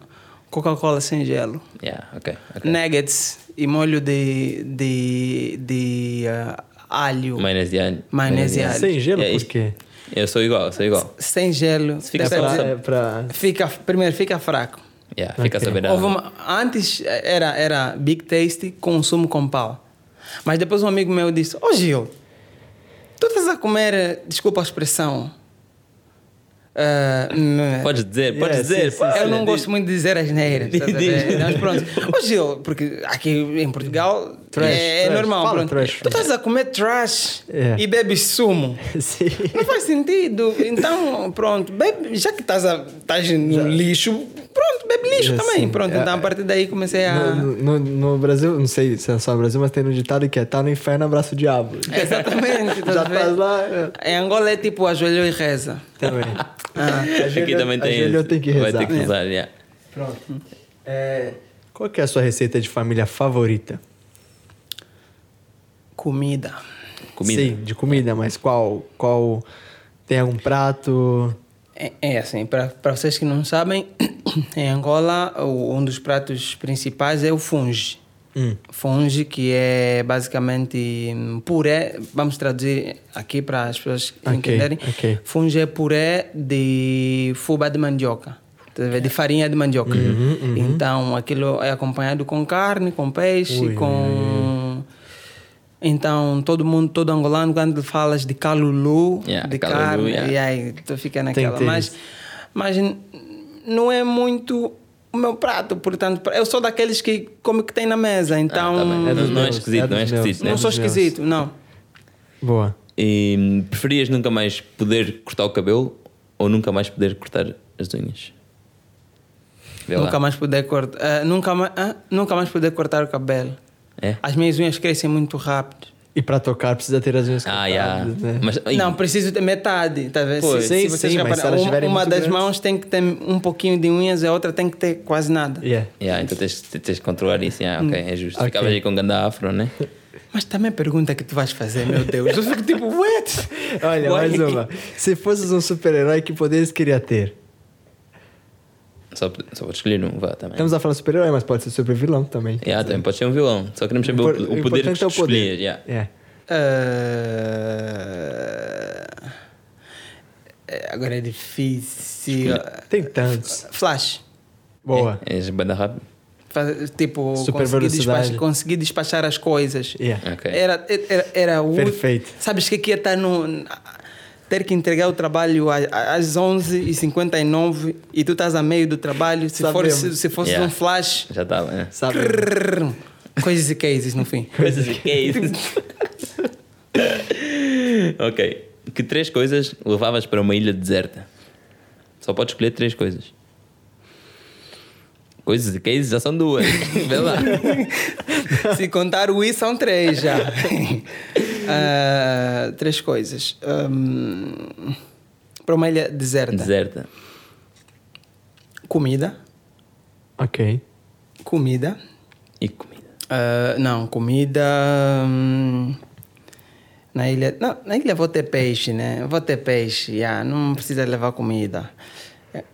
Coca-Cola sem gelo. Yeah, ok. ok. Nuggets e molho de, de, de ah, alho. Maionese de alho. Maionese de alho. Sem gelo, É por quê? Eu sou igual, sou igual. Sem gelo. Se fica pra, é pra... fica, primeiro, fica fraco. Yeah, fica Ok. a saber. Houve uma- antes era, era Big Tasty consumo com pau. Mas depois um amigo meu disse: Ô Gil, tu estás a comer, eh, desculpa a expressão. N- Podes dizer, podes Yeah, dizer. sim, sim, eu não gosto muito de dizer as neiras. Mas pronto. Ô Gil, porque aqui em Portugal Trash, é, é trash. normal. Fala pronto. trash. Tu estás a comer trash É. e bebes sumo. [laughs] Sim. Não faz sentido. Então, pronto, bebe, já que estás, a, estás no lixo, pronto, bebe lixo É, também. sim. Pronto, É, então a partir daí comecei a. No, no, no Brasil, não sei se é só no Brasil, mas tem no ditado que é tá no inferno, abraço o diabo. [laughs] Exatamente. Já faz lá. é. Em Angola é tipo ajoelhou e reza. Também. [laughs] Aqui também tem. Ajoelhou, tem que Vai rezar. ter que rezar, yeah. Pronto. É, qual que é a sua receita de família favorita? Comida. Comida. Sim, de comida, mas qual? Qual? Tem algum prato? É, é assim, para vocês que não sabem, [coughs] em Angola um dos pratos principais é o funge. Hum. Funge, que é basicamente puré, vamos traduzir aqui para as pessoas Ok, entenderem. ok. Funge é puré de fuba de mandioca, tá de farinha de mandioca. Uhum, Então aquilo é acompanhado com carne, com peixe, Ui, com. Então, todo mundo, todo angolano, quando falas de calulu, Yeah, de calulu, carne, yeah. e aí tu fica naquela. Mas, mas não é muito o meu prato, portanto, eu sou daqueles que come o que tem na mesa, então Ah, tá bem. É dos não, não é esquisito, é não é esquisito. não né? sou dos meus. esquisito, não. Boa. E preferias nunca mais poder cortar o cabelo ou nunca mais poder cortar as unhas? Vê lá. Nunca mais poder cortar, ah, nunca, ah, nunca mais poder cortar o cabelo. É? As minhas unhas crescem muito rápido. E pra tocar precisa ter as unhas Ah, yeah. cortadas, né? Mas, ai, Não, preciso ter metade, tá vendo? Pois. Sim, vocês sim, mas se uma, uma das grandes- mãos tem que ter um pouquinho de unhas e a outra tem que ter quase nada. Yeah. yeah, então tens, tens de controlar isso. Yeah, ok, é justo. Ok. Ficavas aí com ganda afro, né? [laughs] Mas também a pergunta que tu vais fazer, meu Deus. Eu fico tipo, what? [laughs] Olha, Why? mais uma. Se fosses um super-herói, que poderes queria ter? Só, só vou escolher um, vá também. Estamos a falar super-herói, mas pode ser super-vilão também. Yeah, também pode ser um vilão. Só queremos saber Impor- o, o poder que é o poder. escolhias. Yeah. É. Ah, é, agora é difícil. Tem tantos. Flash. Boa. É, és banda rápido. Faz- Tipo, Super conseguir velocidade. despachar, conseguir despachar as coisas. Yeah. Ok. Era, era, era o. Perfeito. Sabes que aqui ia estar no. Ter que entregar o trabalho às 11h59 e tu estás a meio do trabalho. Se, for, Sabemos. se, se fosse Yeah. um flash. Já estava, né? Sabe? crrr, Coisas e cases no fim. Coisas é isso? ok. Que três coisas levavas para uma ilha deserta? Só podes escolher três coisas. Coisas e cases já são duas. [laughs] Vê lá. [laughs] Se contar o I, são três já. [laughs] Ah, três coisas. Ahm, para uma ilha deserta. Deserta. Comida. Ok. Comida. E comida. Ah, não, comida. hum, na ilha. Não, na ilha vou ter peixe, né? Vou ter peixe, yeah, não precisa levar comida.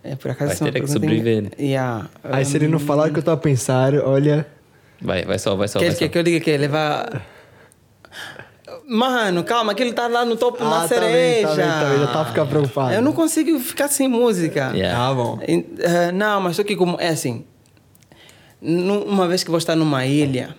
É, é por acaso Vai é ter é que sobreviver. Yeah, Aí se ele não falar o que eu tô a pensar, olha. Vai, vai só, vai só. Quer Vai que, só. que eu diga que levar. Mano, calma, aquele tá lá no topo de uma Ah, tá bem, cereja. tá bem, tá bem, já tava ficando preocupado. Eu não consigo ficar sem música. Yeah. Tá bom. Eh, não, mas só que como é assim, uma vez que vou estar numa ilha,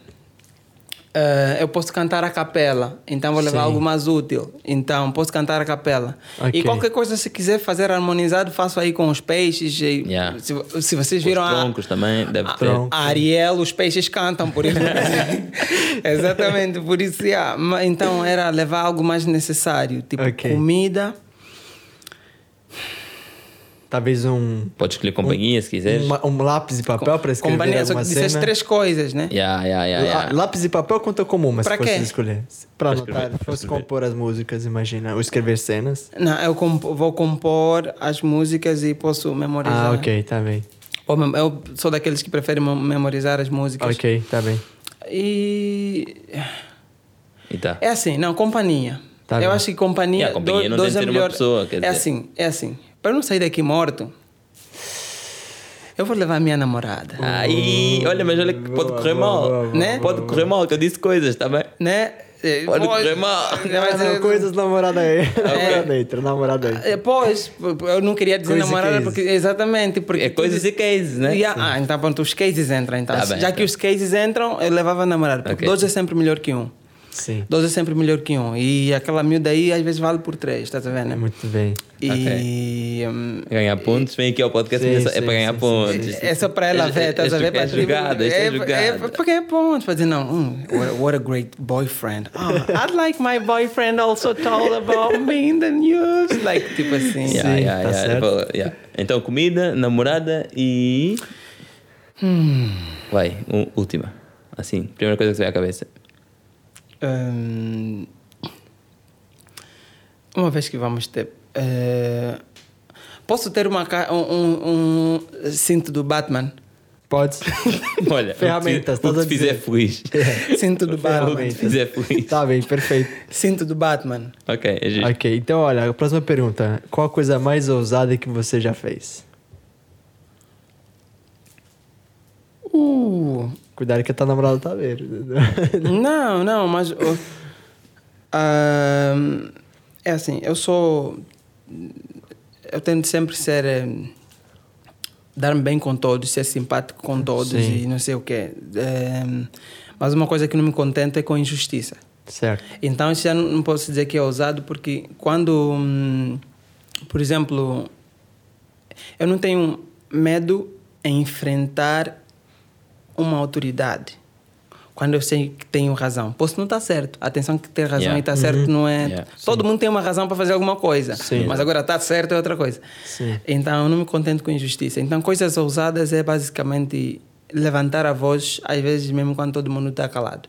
eh, eu posso cantar a capela, então vou levar Sim. algo mais útil. Então, posso cantar a capela. Ok. E qualquer coisa, se quiser fazer harmonizado, faço aí com os peixes. e- Yeah. Se, se vocês Os viram a, troncos também, deve ter. a Ariel, os peixes cantam, por isso. [laughs] Exatamente, por isso. yeah. Então, era levar algo mais necessário, tipo Ok. comida. Talvez um, Podes escolher companhia se quiseres. um, um lápis e papel para escrever companhia, só que disseste cena. três coisas, né? Yeah, yeah, yeah, yeah. Lá- Lápis e papel conta como, mas Pra se fosse quê? escolher. Para anotar, pra fosse compor as músicas, imagina. Ou escrever cenas. Não, eu compo- vou compor as músicas e posso memorizar. Ah, ok, tá bem. Eu sou daqueles que preferem mem- memorizar as músicas. Ok, tá bem. E. E tá. É assim, não, companhia. Tá eu bem. acho que companhia. Yeah, companhia não tem de é uma melhor. pessoa, quer é dizer. assim, é assim. Para eu não sair daqui morto, eu vou levar a minha namorada. Aí, olha, mas olha que pode Boa, correr boa, mal. boa, boa, Né? Pode correr mal, que eu disse coisas, tá bem? Né? Eh, Pode correr mal. [laughs] Mas, Ah, não, eh, coisas namorada aí. namorada [laughs] entra, namorada aí. Pois, eu não queria dizer Coisas e namorada porque exatamente porque É coisas tu e cases, né? Yeah, ah, então pronto, os cases entram então. Tá bem, Já tá. que os cases entram, eu levava a namorada, porque Ok. dois é sempre melhor que um. Sim. Dois é sempre melhor que um. E aquela miúda aí às vezes vale por três, estás a ver, né? Muito bem. E hum, Ganhar pontos, vem aqui ao podcast, Sim, é sim, para ganhar sim, pontos. é só para ela É- ver, estás a ver? É Para- jogada, é É jogada. para ganhar pontos, para dizer, não, hum, what, a- what a great boyfriend. Oh, I'd like my boyfriend also told about me in the news. Like, tipo assim. Yeah, Sim, yeah, tá yeah, certo. Yeah. Então, comida, namorada e. Vai, um, última. Assim, primeira coisa que se vem à cabeça. Hum, uma vez que vamos ter. eh, posso ter uma, um, um, um cinto do Batman? Pode. [laughs] Olha, Ferramentas, o que, a te fizer feliz. [laughs] Cinto do O Batman. que te fizer feliz. tá bem, perfeito. Cinto do Batman. Ok, é justo. Ok, então olha, a próxima pergunta. Qual a coisa mais ousada que você já fez? Uh, Cuidado que a tua namorada tá vendo. [laughs] não, não, mas. uh, ahm, é assim, eu sou. Eu tento sempre ser. eh, Dar-me bem com todos, ser simpático com todos Sim. e não sei o quê. Ehm, mas uma coisa que não me contenta é com injustiça. certo. Então, isso já não não posso dizer que é ousado, porque quando, hum, por exemplo, eu não tenho medo em enfrentar uma autoridade. Quando eu sei que tenho razão. Posso não estar certo. Atenção que ter razão Yeah. e estar certo não é... Yeah. Todo mundo tem uma razão para fazer alguma coisa. Sim. Mas agora estar certo é outra coisa. Sim. Então, eu não me contento com injustiça. Então, coisas ousadas é basicamente levantar a voz, às vezes mesmo quando todo mundo está calado.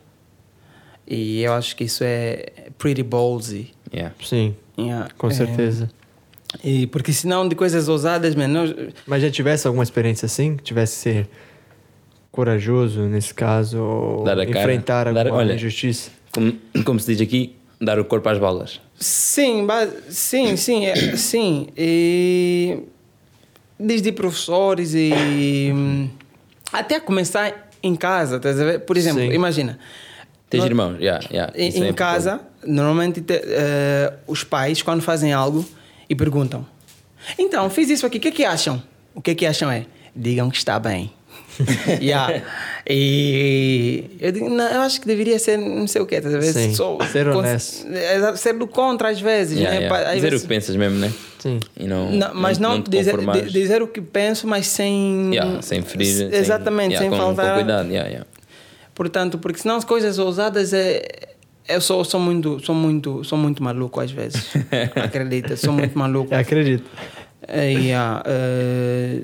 E eu acho que isso é pretty ballsy. Yeah. Sim, Yeah. com É, certeza. e porque senão de coisas ousadas, mano, eu- Mas já tivesse alguma experiência assim? Tivesse ser corajoso nesse caso? Dar a cara. enfrentar Dar- olha. injustiça? Como, como se diz aqui, dar o corpo às balas. Sim, sim, sim, é, sim. E desde professores e até começar em casa? Por exemplo, Sim. imagina. Tens no- irmãos? Yeah, yeah. Em, é casa, normalmente te- eh, os pais, quando fazem algo e perguntam: Então, fiz isso aqui, o que é que acham? O que é que acham é? Digam que está bem. [laughs] yeah. E eu digo, não, eu acho que deveria ser não sei o quê, a ver? Sim, ser honesto. é, ser do contra às vezes, Yeah, né? yeah. Às Dizer vezes- o que pensas mesmo, né? Sim. E não, não, mas não, te dizer, dizer o que penso, mas sem. Yeah, sem ferir. sem- Exatamente, yeah, sem com, faltar. Com cuidado. Portanto, porque senão as coisas ousadas é. Eu sou, sou, muito, sou, muito, sou muito maluco às vezes. [laughs] Acredita, sou muito maluco. Acredito. É, yeah, eh,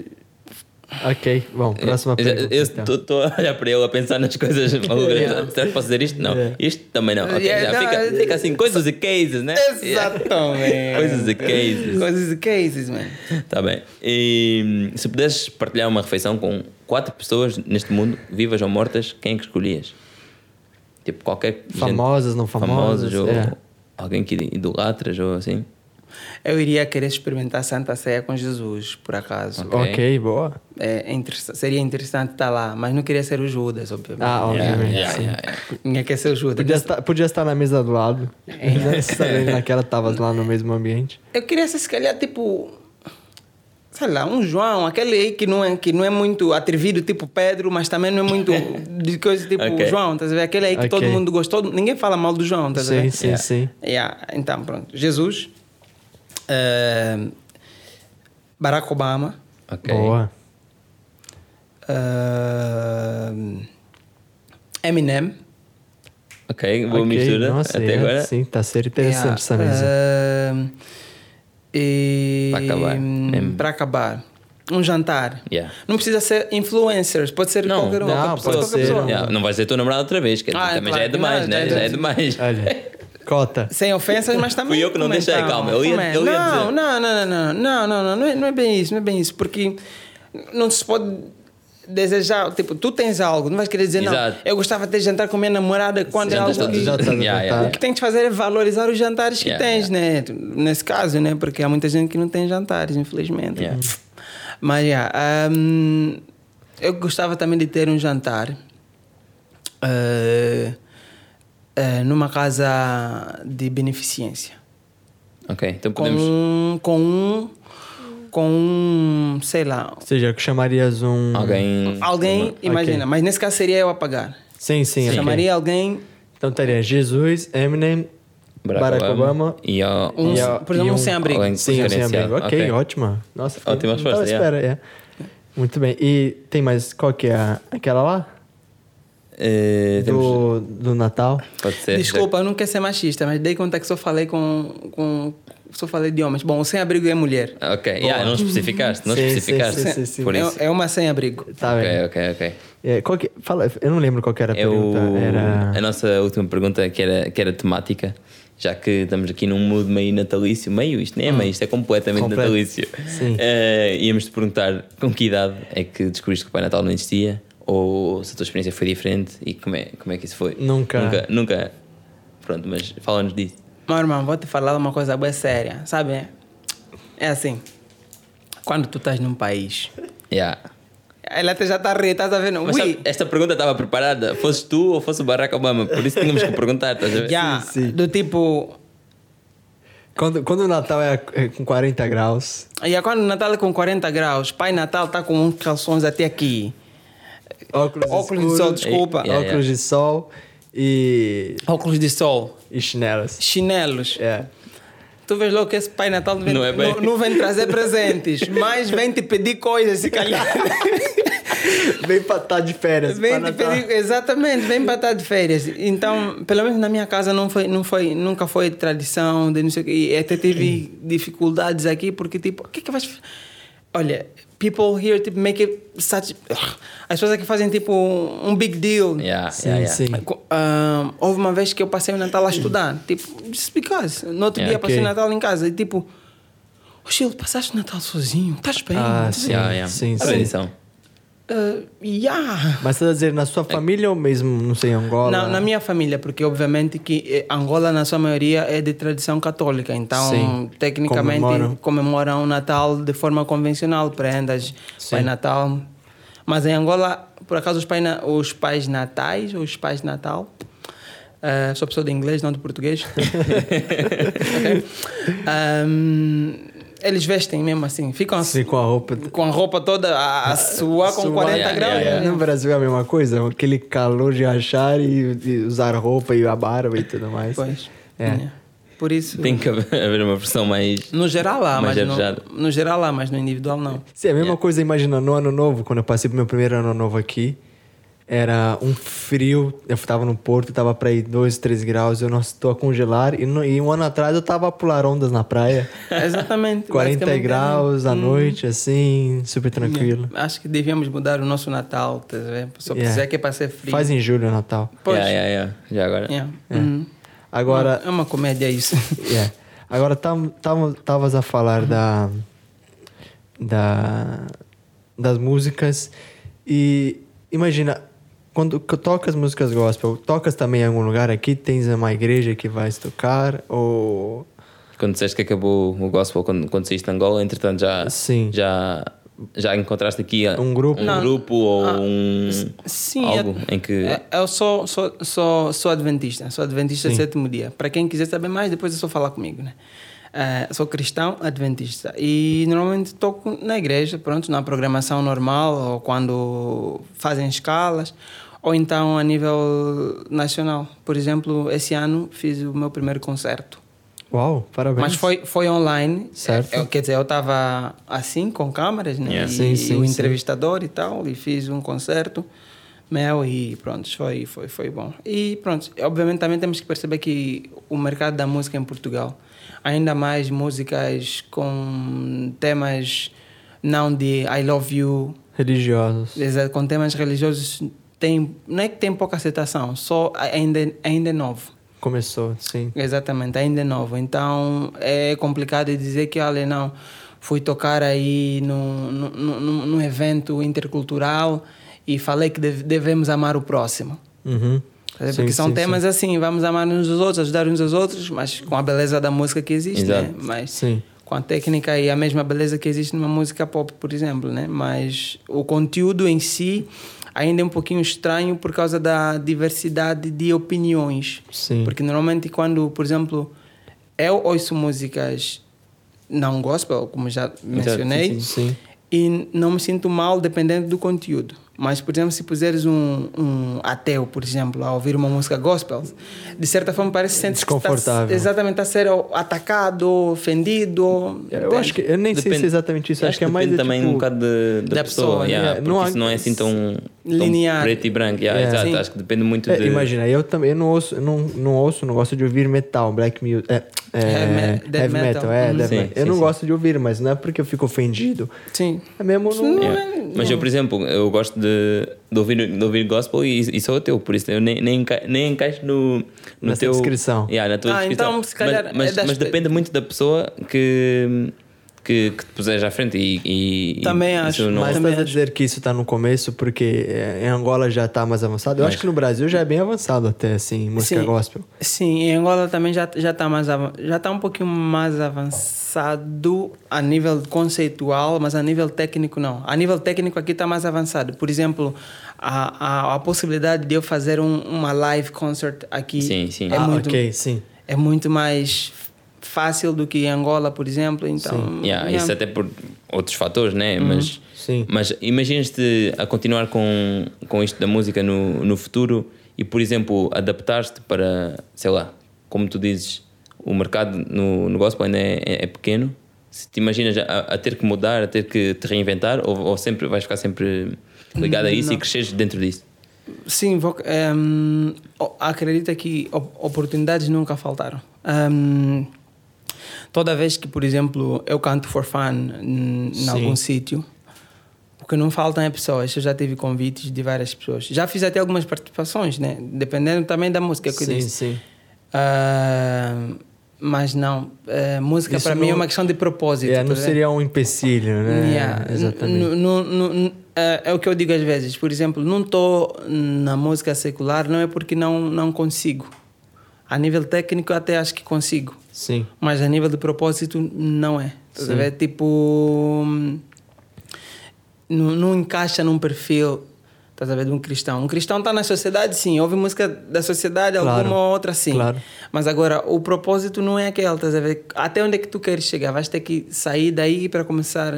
Ok, bom, próxima Eu- pergunta. Eu então. estou a olhar para ele a pensar nas coisas [laughs] malucas. Yeah. Será que posso dizer isto? Não. Yeah. Isto também não. Ok, Yeah, já não, fica, é- fica assim, coisas e cases, né? Exatamente. [laughs] Coisas e cases. Coisas e cases, man. Tá bem. E hum, se pudesses partilhar uma refeição com quatro pessoas neste mundo, vivas ou mortas, quem é que escolhias? Tipo, qualquer. gente- Famosas, não famosas, ou é. alguém que idolatras ou assim. Eu iria querer experimentar Santa Ceia com Jesus, por acaso. Ok. Ok, boa. É, interessa- seria interessante estar lá, mas não queria ser o Judas, obviamente. Ah, obviamente. Yeah, sim. yeah, yeah. Ninguém quer ser o Judas. Podia estar, podia estar na mesa do lado. [laughs] Necessariamente naquela tavas lá no mesmo ambiente. Eu queria ser, se calhar, tipo. sei lá, um João, aquele aí que não é, que não é muito atrevido, tipo Pedro, mas também não é muito [laughs] de coisa tipo Ok. João, tá a ver? Aquele aí que todo Ok. mundo gostou, ninguém fala mal do João, tá a Sim, ver? sim, Yeah. sim. Yeah, Então, pronto. Jesus, eh, Barack Obama, Ok. Boa. eh, Eminem. Ok, boa Ok, mistura Nossa, até é, agora. Sim, tá a ser interessante Yeah, essa mesa. eh, e Para acabar, mesmo. para acabar, um jantar. Yeah. Não precisa ser influencers, pode ser Não, qualquer um. não, qualquer pode qualquer ser, Yeah, Não vais dizer tua namorada outra vez, que Ah, também claro já é demais, não, né? já é é demais. Olha, [laughs] cota. Sem ofensas, mas também. Fui eu que não deixei, calma, eu ia- eu ia não, dizer. não, não, não, não, não, não, não, não é, não é bem isso, não é bem isso, porque não se pode desejar, tipo, tu tens algo, não vais querer dizer, Exato. não, eu gostava de ter jantar com minha namorada quando é Jantas algo que... A Yeah, yeah. O que tens de fazer é valorizar os jantares que Yeah, tens, né? Nesse caso, né? Porque há muita gente que não tem jantares, infelizmente. Yeah. Mas, yeah, hum, eu gostava também de ter um jantar eh, eh, numa casa de beneficência. Ok, então Com podemos. um, com um, com um, sei lá, Ou seja, que chamarias um... Alguém. alguém, imagina, mas nesse caso seria eu a pagar. Sim, sim. ok. Chamaria alguém, Então estaria Jesus, Eminem, Barack, Obama, E ó, um, E a- por exemplo, e um um- sem-abrigo. Sim, sem diferenciado. amigo. Ok, Ok. ótima. Nossa, Ótima não tava à resposta, espera, é. Muito bem. E tem mais... Qual que é? a- Aquela lá? Temos- Do, do Natal? Pode ser. Desculpa, eu não quero ser machista, mas dei conta que só falei com. com só falei de homens. Bom, o sem-abrigo é mulher. Ok, yeah, não especificaste, não Sim, especificaste. sim, sim, sim. Por isso. É, é uma sem-abrigo. Tá ok, bem. ok, ok. É, qual que, fala, eu não lembro qual que era a É o- pergunta. Era... A nossa última pergunta, que era, que era temática, já que estamos aqui num mood meio natalício, meio, isto nem é meio, isto é completamente Completo. natalício. Sim. Eh, íamos te perguntar com que idade é que descobriste que o Pai Natal não existia, ou se a tua experiência foi diferente e como é, como é que isso foi? Nunca. Nunca. nunca. Pronto, mas fala-nos disso. Meu irmão, vou te falar uma coisa bem séria, sabe? É assim. Quando tu estás num país, Yeah. ela até já está a rir, estás a ver? Não? Mas sabe, esta pergunta estava preparada, fosse tu ou fosse o Barack Obama, por isso tínhamos que perguntar, estás a ver? já, sim, sim. do tipo. Quando, quando o Natal é, é com 40 graus, E aí, quando o Natal é com 40 graus, Pai Natal está com uns calções até aqui. Óculos, Óculos de sol, desculpa. Yeah, yeah. óculos de sol e, Óculos de sol, e chinelos. chinelos. É. Tu vês logo que esse Pai Natal não vem, Não é bem. não, não vem trazer presentes, mas vem te pedir coisas, se calhar. [laughs] Vem pra estar de férias. Vem te pedir, exatamente, vem para estar de férias. Então, pelo menos na minha casa não foi, não foi, nunca foi tradição de não sei o quê. E até tive dificuldades aqui porque tipo, o que é que vais Olha, people here tipo make it such as pessoas aqui fazem tipo um big deal. Yeah, Sim, yeah, yeah. sim. Co- ah, houve uma vez que eu passei o Natal a estudar, tipo, just because. No outro Yeah, dia passei o. Natal em casa e tipo, oh, Chile, passaste o Natal sozinho, estás bem? Ah, sim. bem?" Yeah, yeah. Sim, sim. Tradição. Ah, yeah. Mas você tá dizendo na sua família ou mesmo, não sei, em Angola? Na, na minha família, porque obviamente que eh, Angola, na sua maioria, é de tradição católica. Então, Sim. tecnicamente, Comemoram. comemoram. o Natal de forma convencional, prendas, Sim. Pai Natal. Mas em Angola, por acaso, os, pai, os pais natais, os pais Natal... eh, sou pessoa de inglês, não de português. [laughs] Ok? [laughs] Ahm, eles vestem mesmo assim, ficam Sim, com a roupa. com a roupa toda a, a [laughs] suar com Suar. 40 Yeah, graus. yeah, yeah. né? No Brasil é a mesma coisa? Aquele calor de achar e, e usar roupa e a barba e tudo mais. Pois. É. É. Por isso. Tem que haver uma versão mais. No geral lá, Mais mas no, no geral lá, mas no individual não. Sim, é a mesma coisa, imagina, no ano novo, quando eu passei pro meu primeiro ano novo aqui, era um frio, eu tava no Porto, tava pra ir 2, 3 graus, eu não estou a congelar, e, no- e um ano atrás eu tava a pular ondas na praia, [laughs] Exatamente. [laughs] 40 basicamente, graus à hum, noite, assim, super tranquilo. Acho que devíamos mudar o nosso Natal, tá vendo? Só Yeah. precisar que é para ser frio. Faz em julho o Natal. Pois. Yeah, yeah, yeah. Já agora. Yeah. Uhum. Agora, É uma comédia isso. [laughs] Yeah. Agora estavas a falar da, da das músicas e imagina quando tocas músicas gospel, tocas também em algum lugar aqui? Tens uma igreja que vais tocar ou Quando disseste que acabou o gospel, quando, quando saíste de Angola, entretanto já, Sim. já, já encontraste aqui Um grupo? um Não. grupo ou Ah, um. Sim, algo é- em que. é- eu sou, sou, sou, sou adventista, sou adventista Sim. sétimo dia. Para quem quiser saber mais, depois é só falar comigo, né? Eh, sou cristão adventista e normalmente toco na igreja, pronto, na programação normal ou quando fazem escalas ou então a nível nacional. Por exemplo, esse ano fiz o meu primeiro concerto. Uau, parabéns. Mas foi, foi online. Certo. Eu, quer dizer, eu estava assim, com câmeras, né? Yeah. E, Sim, sim, e o sim. entrevistador e tal, e fiz um concerto meu e pronto, foi, foi, foi bom. E pronto, obviamente também temos que perceber que o mercado da música em Portugal, ainda mais músicas com temas não de I love you, Religiosos. Exato, com temas religiosos, tem, não é que tem pouca aceitação, só ainda, ainda é novo. Começou, sim. Exatamente, ainda é novo. Então é complicado dizer que, olha, não, fui tocar aí num, num, evento intercultural e falei que deve- devemos amar o próximo. Uhum. Porque Sim, são sim, temas assim, vamos amar uns aos outros, ajudar uns aos outros, mas com a beleza da música que existe, né? Exato. Mas Sim. com a técnica e a mesma beleza que existe numa música pop, por exemplo, né? Mas o conteúdo em si ainda é um pouquinho estranho por causa da diversidade de opiniões. Sim. Porque normalmente quando, por exemplo, eu ouço músicas não gospel, como já mencionei, sim, sim. e não me sinto mal dependendo do conteúdo. Mas, por exemplo, se puseres um, um ateu, por exemplo, a ouvir uma música gospel, de certa forma parece que sente que está, Desconfortável. exatamente a ser atacado, ofendido. Eu acho que eu nem sei se é Depende- exatamente isso. Acho que é mais depende é, também tipo, um bocado de- da, da pessoa, pessoa, né? yeah, É, porque não há- isso não é assim tão Linear. preto e branco. yeah, É. exato, Sim. acho que depende muito É, de. Imagina, eu também eu não ouço, não, não ouço, não gosto de ouvir metal, black music, é, é, Heavy heavy metal, metal. é, death Sim, metal. Eu sim, não sim. gosto de ouvir, mas não é porque eu fico ofendido. Sim. É mesmo. Não Yeah. é- Mas eu, por exemplo, eu gosto de, de, ouvir, de ouvir gospel e, e sou ateu, por isso eu nem, nem, enca, nem encaixo no, no Nessa teu. descrição. Yeah, na tua Ah, descrição. então, se calhar, mas, mas, é das mas pe- depende muito da pessoa que, que, que te puseres à frente e. e Também e acho, não- Mas também estás a acho. dizer que isso está no começo porque é, em Angola já está mais avançado? Eu Mas- acho que no Brasil já é bem avançado até, assim, música Sim. gospel. Sim, em Angola também já já está mais já tá um pouquinho mais avançado a nível conceitual, mas a nível técnico não. A nível técnico aqui está mais avançado. Por exemplo, a, a, a possibilidade de eu fazer um, uma live concert aqui Sim, sim. é ah, muito ok, sim. é muito mais fácil do que em Angola, por exemplo. Então, Yeah, yeah. Isso até por outros fatores, né? Mas, Sim. mas imaginas-te a continuar com, com isto da música no, no futuro e, por exemplo, adaptar-te para, sei lá, como tu dizes, o mercado no, no gospel ainda é, é- é pequeno. Se te imaginas a, a ter que mudar, a ter que te reinventar, ou, ou sempre vais ficar sempre ligado a isso e cresceres dentro disso? Sim, vou, ehm, o- acredita que op- oportunidades nunca faltaram. Ehm, toda vez que, por exemplo, eu canto for fun em Sim. algum sítio, o que não faltam é pessoas. Eu já tive convites de várias pessoas. Já fiz até algumas participações, né? Dependendo também da música que eu sim, disse. sim. Ah, mas não, eh, música para mim é não- uma questão de propósito. É, não tá vendo? seria um empecilho, né? Yeah. Exatamente. N- é é o que eu digo às vezes. Por exemplo, não estou na música secular, não é porque não, não consigo. A nível técnico, até acho que consigo. Sim. Mas a nível de propósito, não é. Ver? Tipo. hum, Não, não encaixa num perfil. Estás a ver? De um cristão. Um cristão está na sociedade, sim. Ouve música da sociedade, Claro. alguma outra, sim. Claro. Mas agora, o propósito não é aquele, estás a ver? Até onde é que tu queres chegar? Vais ter que sair daí para começar,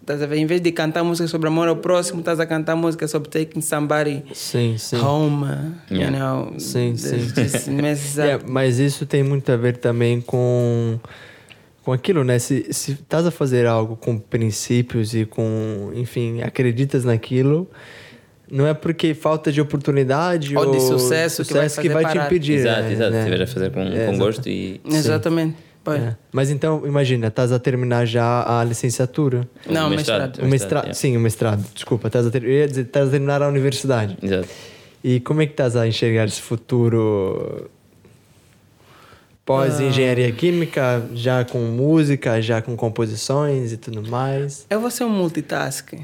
estás a ver? Em vez de cantar música sobre amor ao próximo, estás a cantar música sobre taking somebody Sim, sim. home, you Yeah. know? Sim, This sim. [laughs] up. É, mas isso tem muito a ver também com com aquilo, né? Se, se estás a fazer algo com princípios e com, enfim, acreditas naquilo, não é porque falta de oportunidade Ou ou, de sucesso que vai que fazer vai te impedir. exato, né? exato. Né? Se estiver a fazer com, É, com gosto e. Exatamente. É. Mas então, imagina, estás a terminar já a licenciatura. Não, O mestrado. O mestrado, yeah. sim, o mestrado. Desculpa, estás a, ter, eu ia dizer, estás a terminar a universidade. Exato. E como é que estás a enxergar esse futuro pós-engenharia química, já com música, já com composições e tudo mais? Eu vou ser um multitask.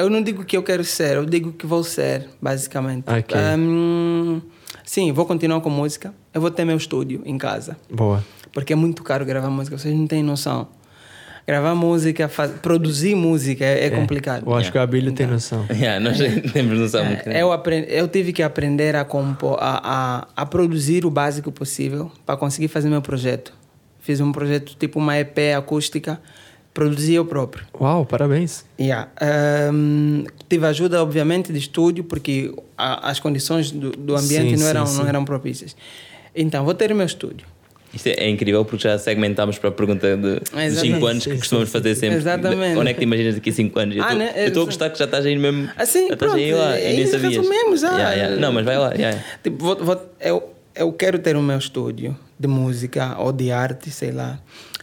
Eu não digo que eu quero ser, eu digo que vou ser, basicamente. Ok. Hum, sim, vou continuar com música. Eu vou ter meu estúdio em casa. Boa. Porque é muito caro gravar música, vocês não têm noção. Gravar música, faz- produzir música é, é complicado. Eu acho que o Abílio tem Então. noção. [laughs] Yeah, nós temos noção muito. É, eu, aprendi, eu tive que aprender a, compor, a, a, a produzir o básico possível para conseguir fazer meu projeto Fiz um projeto tipo uma EP acústica, produzi eu próprio. Uau, parabéns. Yeah. Um, tive ajuda, obviamente, de estúdio, porque a, as condições do, do ambiente Sim, não, sim, eram, sim. não eram propícias. Então, vou ter o meu estúdio. Isto é, é incrível porque já segmentámos para a pergunta de, dos Exatamente. 5 anos que Sim, costumamos sim, fazer sempre. Exatamente. Onde é que te imaginas daqui a 5 anos? Eu Ah, né? eu estou a gostar que já estás aí mesmo. Assim, já estás aí pronto, lá, é e nem sabias. resumimos, ah. Yeah, yeah. Não, mas vai lá. yeah. Tipo, vou- vou- eu, eu quero ter o meu estúdio de música ou de arte, sei lá.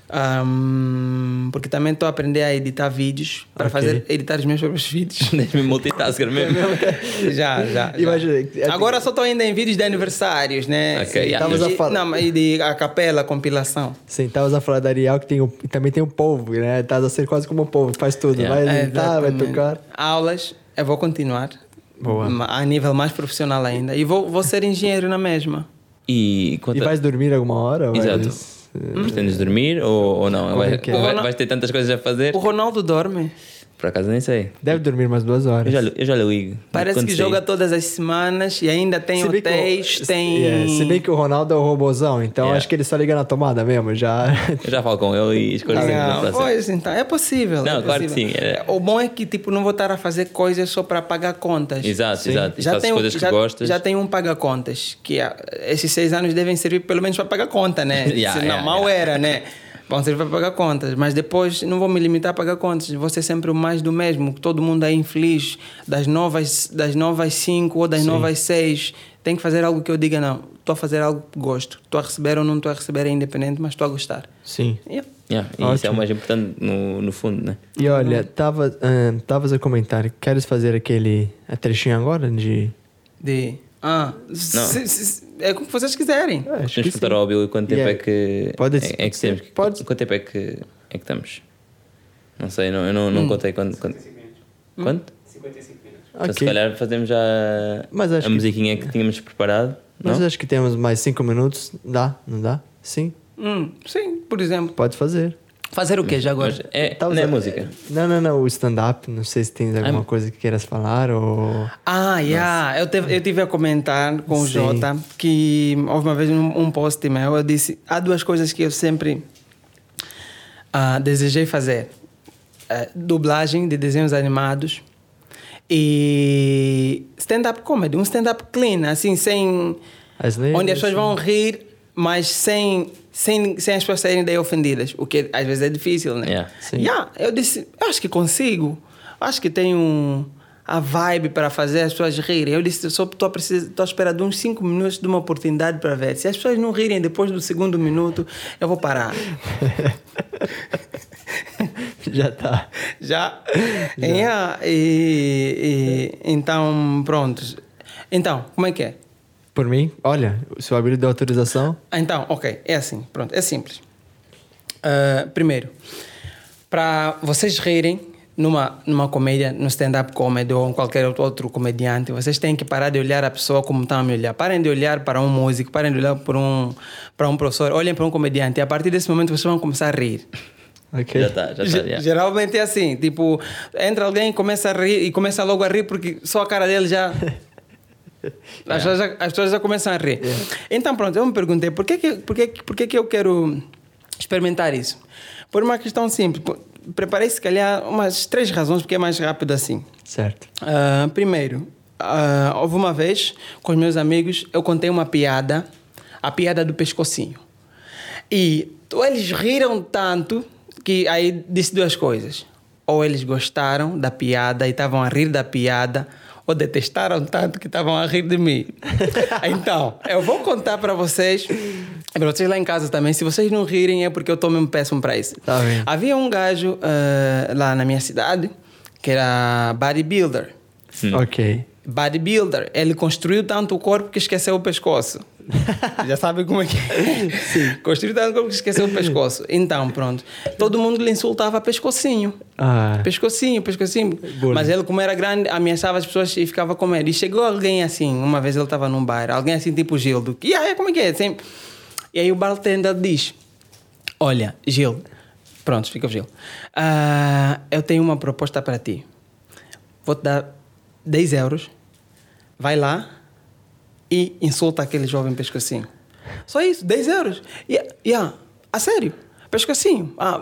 Ahm, porque também estou a aprender a editar vídeos para Ok. fazer editar os meus próprios vídeos. [laughs] Multitasker mesmo. [laughs] já, já. já. Imagina, é- Agora só estou ainda em vídeos de aniversários, né? Ok, E- yeah. A falar- Não, mas e de a capela, compilação. Sim, estavas a falar da Ariel que tem o, também tem o povo, né? Estás a ser quase como o povo, faz tudo. Yeah. Vai editar, vai tocar. Aulas, eu vou continuar. Boa. A nível mais profissional ainda. E vou, vou ser engenheiro na mesma. E quanto E vais dormir alguma hora? Exato. Vais- Pretendes dormir ou, ou não? Vai- é é? vai- vais ter tantas coisas a fazer? O Ronaldo dorme. Por acaso nem sei. Deve dormir umas duas horas. Eu já, eu já ligo. Parece que sair. joga todas as semanas e ainda tem Se que o- hotéis, tem. Yeah, se bem que o Ronaldo é o robozão, então Yeah. acho que ele só liga na tomada mesmo, já. Eu já falo com ele e escolho sempre Ah, pois, então, é possível. Não, é claro que sim, é. O bom é que tipo, não vou estar a fazer coisas só para pagar contas. Exato, Sim. exato. Já tenho- coisas que já, gostas. Já tem um paga-contas, que ah, esses seis anos devem servir pelo menos para pagar conta, né? [laughs] Yeah, Se não, yeah, mal yeah. era, né? [laughs] Vão servir para pagar contas, mas depois não vou me limitar a pagar contas, vou ser sempre o mais do mesmo, todo mundo é infeliz, das novas, das novas cinco ou das novas seis, tem que fazer algo que eu diga, não, estou a fazer algo que gosto, estou a receber ou não estou a receber é independente, mas estou a gostar. Sim. Yeah. Yeah, e isso é o mais importante no, no fundo, né? E olha, tava, estavas a comentar, queres fazer aquele a trechinho agora de. De. Ah, se- se- é como vocês quiserem. É, acho Temos que que perguntar ao Billy quanto tempo Yeah. é que. Pode- é, é que temos. pode- Quanto tempo é que, é que estamos? Não sei, não, eu não, não contei quanto. Quanto? quanto? Então, se Ok. calhar fazemos já Mas acho a que- musiquinha que tínhamos preparado. Mas não? acho que temos mais cinco minutos. Dá? Não dá? Sim, Hum, sim, por exemplo. pode fazer. Fazer o quê já agora? É, Tava- não é música. Não, não, não. O stand-up, não sei se tens alguma coisa que queiras falar ou. Ah, yeah. eu, teve, eu tive a comentar com o Sim. Jota que houve uma vez um, um post meu, eu disse, há duas coisas que eu sempre ah, desejei fazer. Ah, dublagem de desenhos animados e stand-up comedy, um stand-up clean, assim, sem... Asneira, onde as pessoas vão rir, mas sem, sem, sem as pessoas saírem daí ofendidas, o que às vezes é difícil, né? Yeah. Sim. Yeah, eu disse, eu acho que consigo. Acho que tenho a vibe para fazer as pessoas rirem. Eu disse, só estou a esperar de uns 5 minutos de uma oportunidade para ver. Se as pessoas não rirem depois do segundo minuto, eu vou parar. [laughs] Já tá. Já. Yeah, e, e- então, pronto. Então, como é que é? Por mim, olha, se o Abílio deu autorização. Então, ok, é assim, pronto, é simples. Ah, primeiro, para vocês rirem numa, numa comédia, no stand-up comedy ou em qualquer outro comediante, vocês têm que parar de olhar a pessoa como estão a me olhar. Parem de olhar para um músico, parem de olhar para um, para um professor, olhem para um comediante e a partir desse momento vocês vão começar a rir. Ok. Já está, já Ge- está. Geralmente é assim, tipo, entra alguém e começa a rir e começa logo a rir porque só a cara dele já. [laughs] As, pessoas já as pessoas já começam a rir. Então, pronto, eu me perguntei por que, que, por que, por que, que eu quero experimentar isso? Por uma questão simples. Preparei, se calhar, umas três razões porque é mais rápido assim. Certo. Ah, primeiro, ah, houve uma vez com os meus amigos, eu contei uma piada, a piada do pescocinho. E ou eles riram tanto que aí disse duas coisas. Ou eles gostaram da piada e estavam a rir da piada, ou detestaram tanto que estavam a rir de mim. [laughs] então, eu vou contar para vocês, para vocês lá em casa também, se vocês não rirem é porque eu estou mesmo péssimo para isso. Tá bem. Havia um gajo eh, lá na minha cidade que era bodybuilder. Ok. Bodybuilder, ele construiu tanto o corpo que esqueceu o pescoço. Já sabe como é que é? Sim. Construiu tanto o corpo que esqueceu o pescoço. Então, pronto. Todo mundo lhe insultava pescocinho. Ah, Pescocinho, pescocinho. Mas ele, como era grande, ameaçava as pessoas e ficava com medo. E chegou alguém assim, uma vez ele estava num bar, alguém assim, tipo Gildo. E aí, como é que é? Sempre. E aí o bartender diz: Olha, Gil, pronto, fica o Gil. Ah, eu tenho uma proposta para ti. Vou te dar 10 euros. Vai lá e insulta aquele jovem pescocinho. Só isso, 10 euros. E, yeah, A sério? Pescocinho. Ah,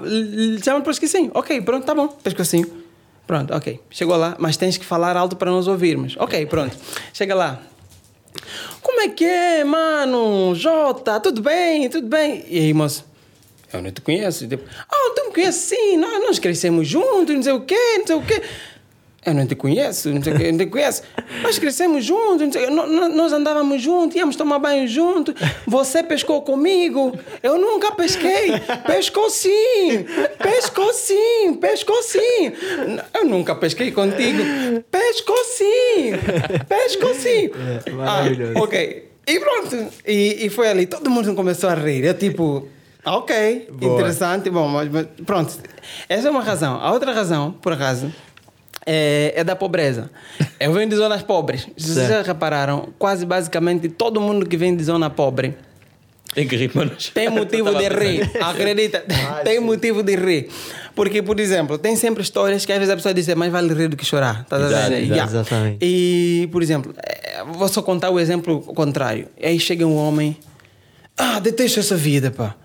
chama de pescocinho. Ok, pronto, tá bom. Pescocinho. Pronto, ok. Chegou lá, mas tens que falar alto para nós ouvirmos. Ok, pronto. Chega lá. Como é que é, mano? Jota, tudo bem? Tudo bem? E aí, moço? Eu não te conheço. Ah, tu me conheces sim, nós, nós crescemos juntos, não sei o quê, não sei o quê. Eu não te conheço, não sei não te conheço. Nós crescemos juntos, sei, nós andávamos juntos, íamos tomar banho juntos. Você pescou comigo. Eu nunca pesquei. Pescou sim, pescou sim, pescou sim. Eu nunca pesquei contigo. Pescou sim, pescou sim. É, maravilhoso. Ah, ok. E pronto. E, e foi ali, todo mundo começou a rir. Eu tipo, ok, Boa. interessante, bom, mas, mas pronto. Essa é uma razão. A outra razão, por acaso, é, é da pobreza. Eu venho de zonas pobres. Vocês já repararam, quase basicamente todo mundo que vem de zona pobre Tem que rir tem [laughs] motivo de rir. Acredita, [laughs] tem motivo de rir. Porque, por exemplo, tem sempre histórias que às vezes a pessoa diz "É mais vale rir do que chorar. A Exato, exato, Yeah. exatamente. E, por exemplo, eh, vou só contar o exemplo contrário. Aí chega um homem, ah, detesto essa vida, pá.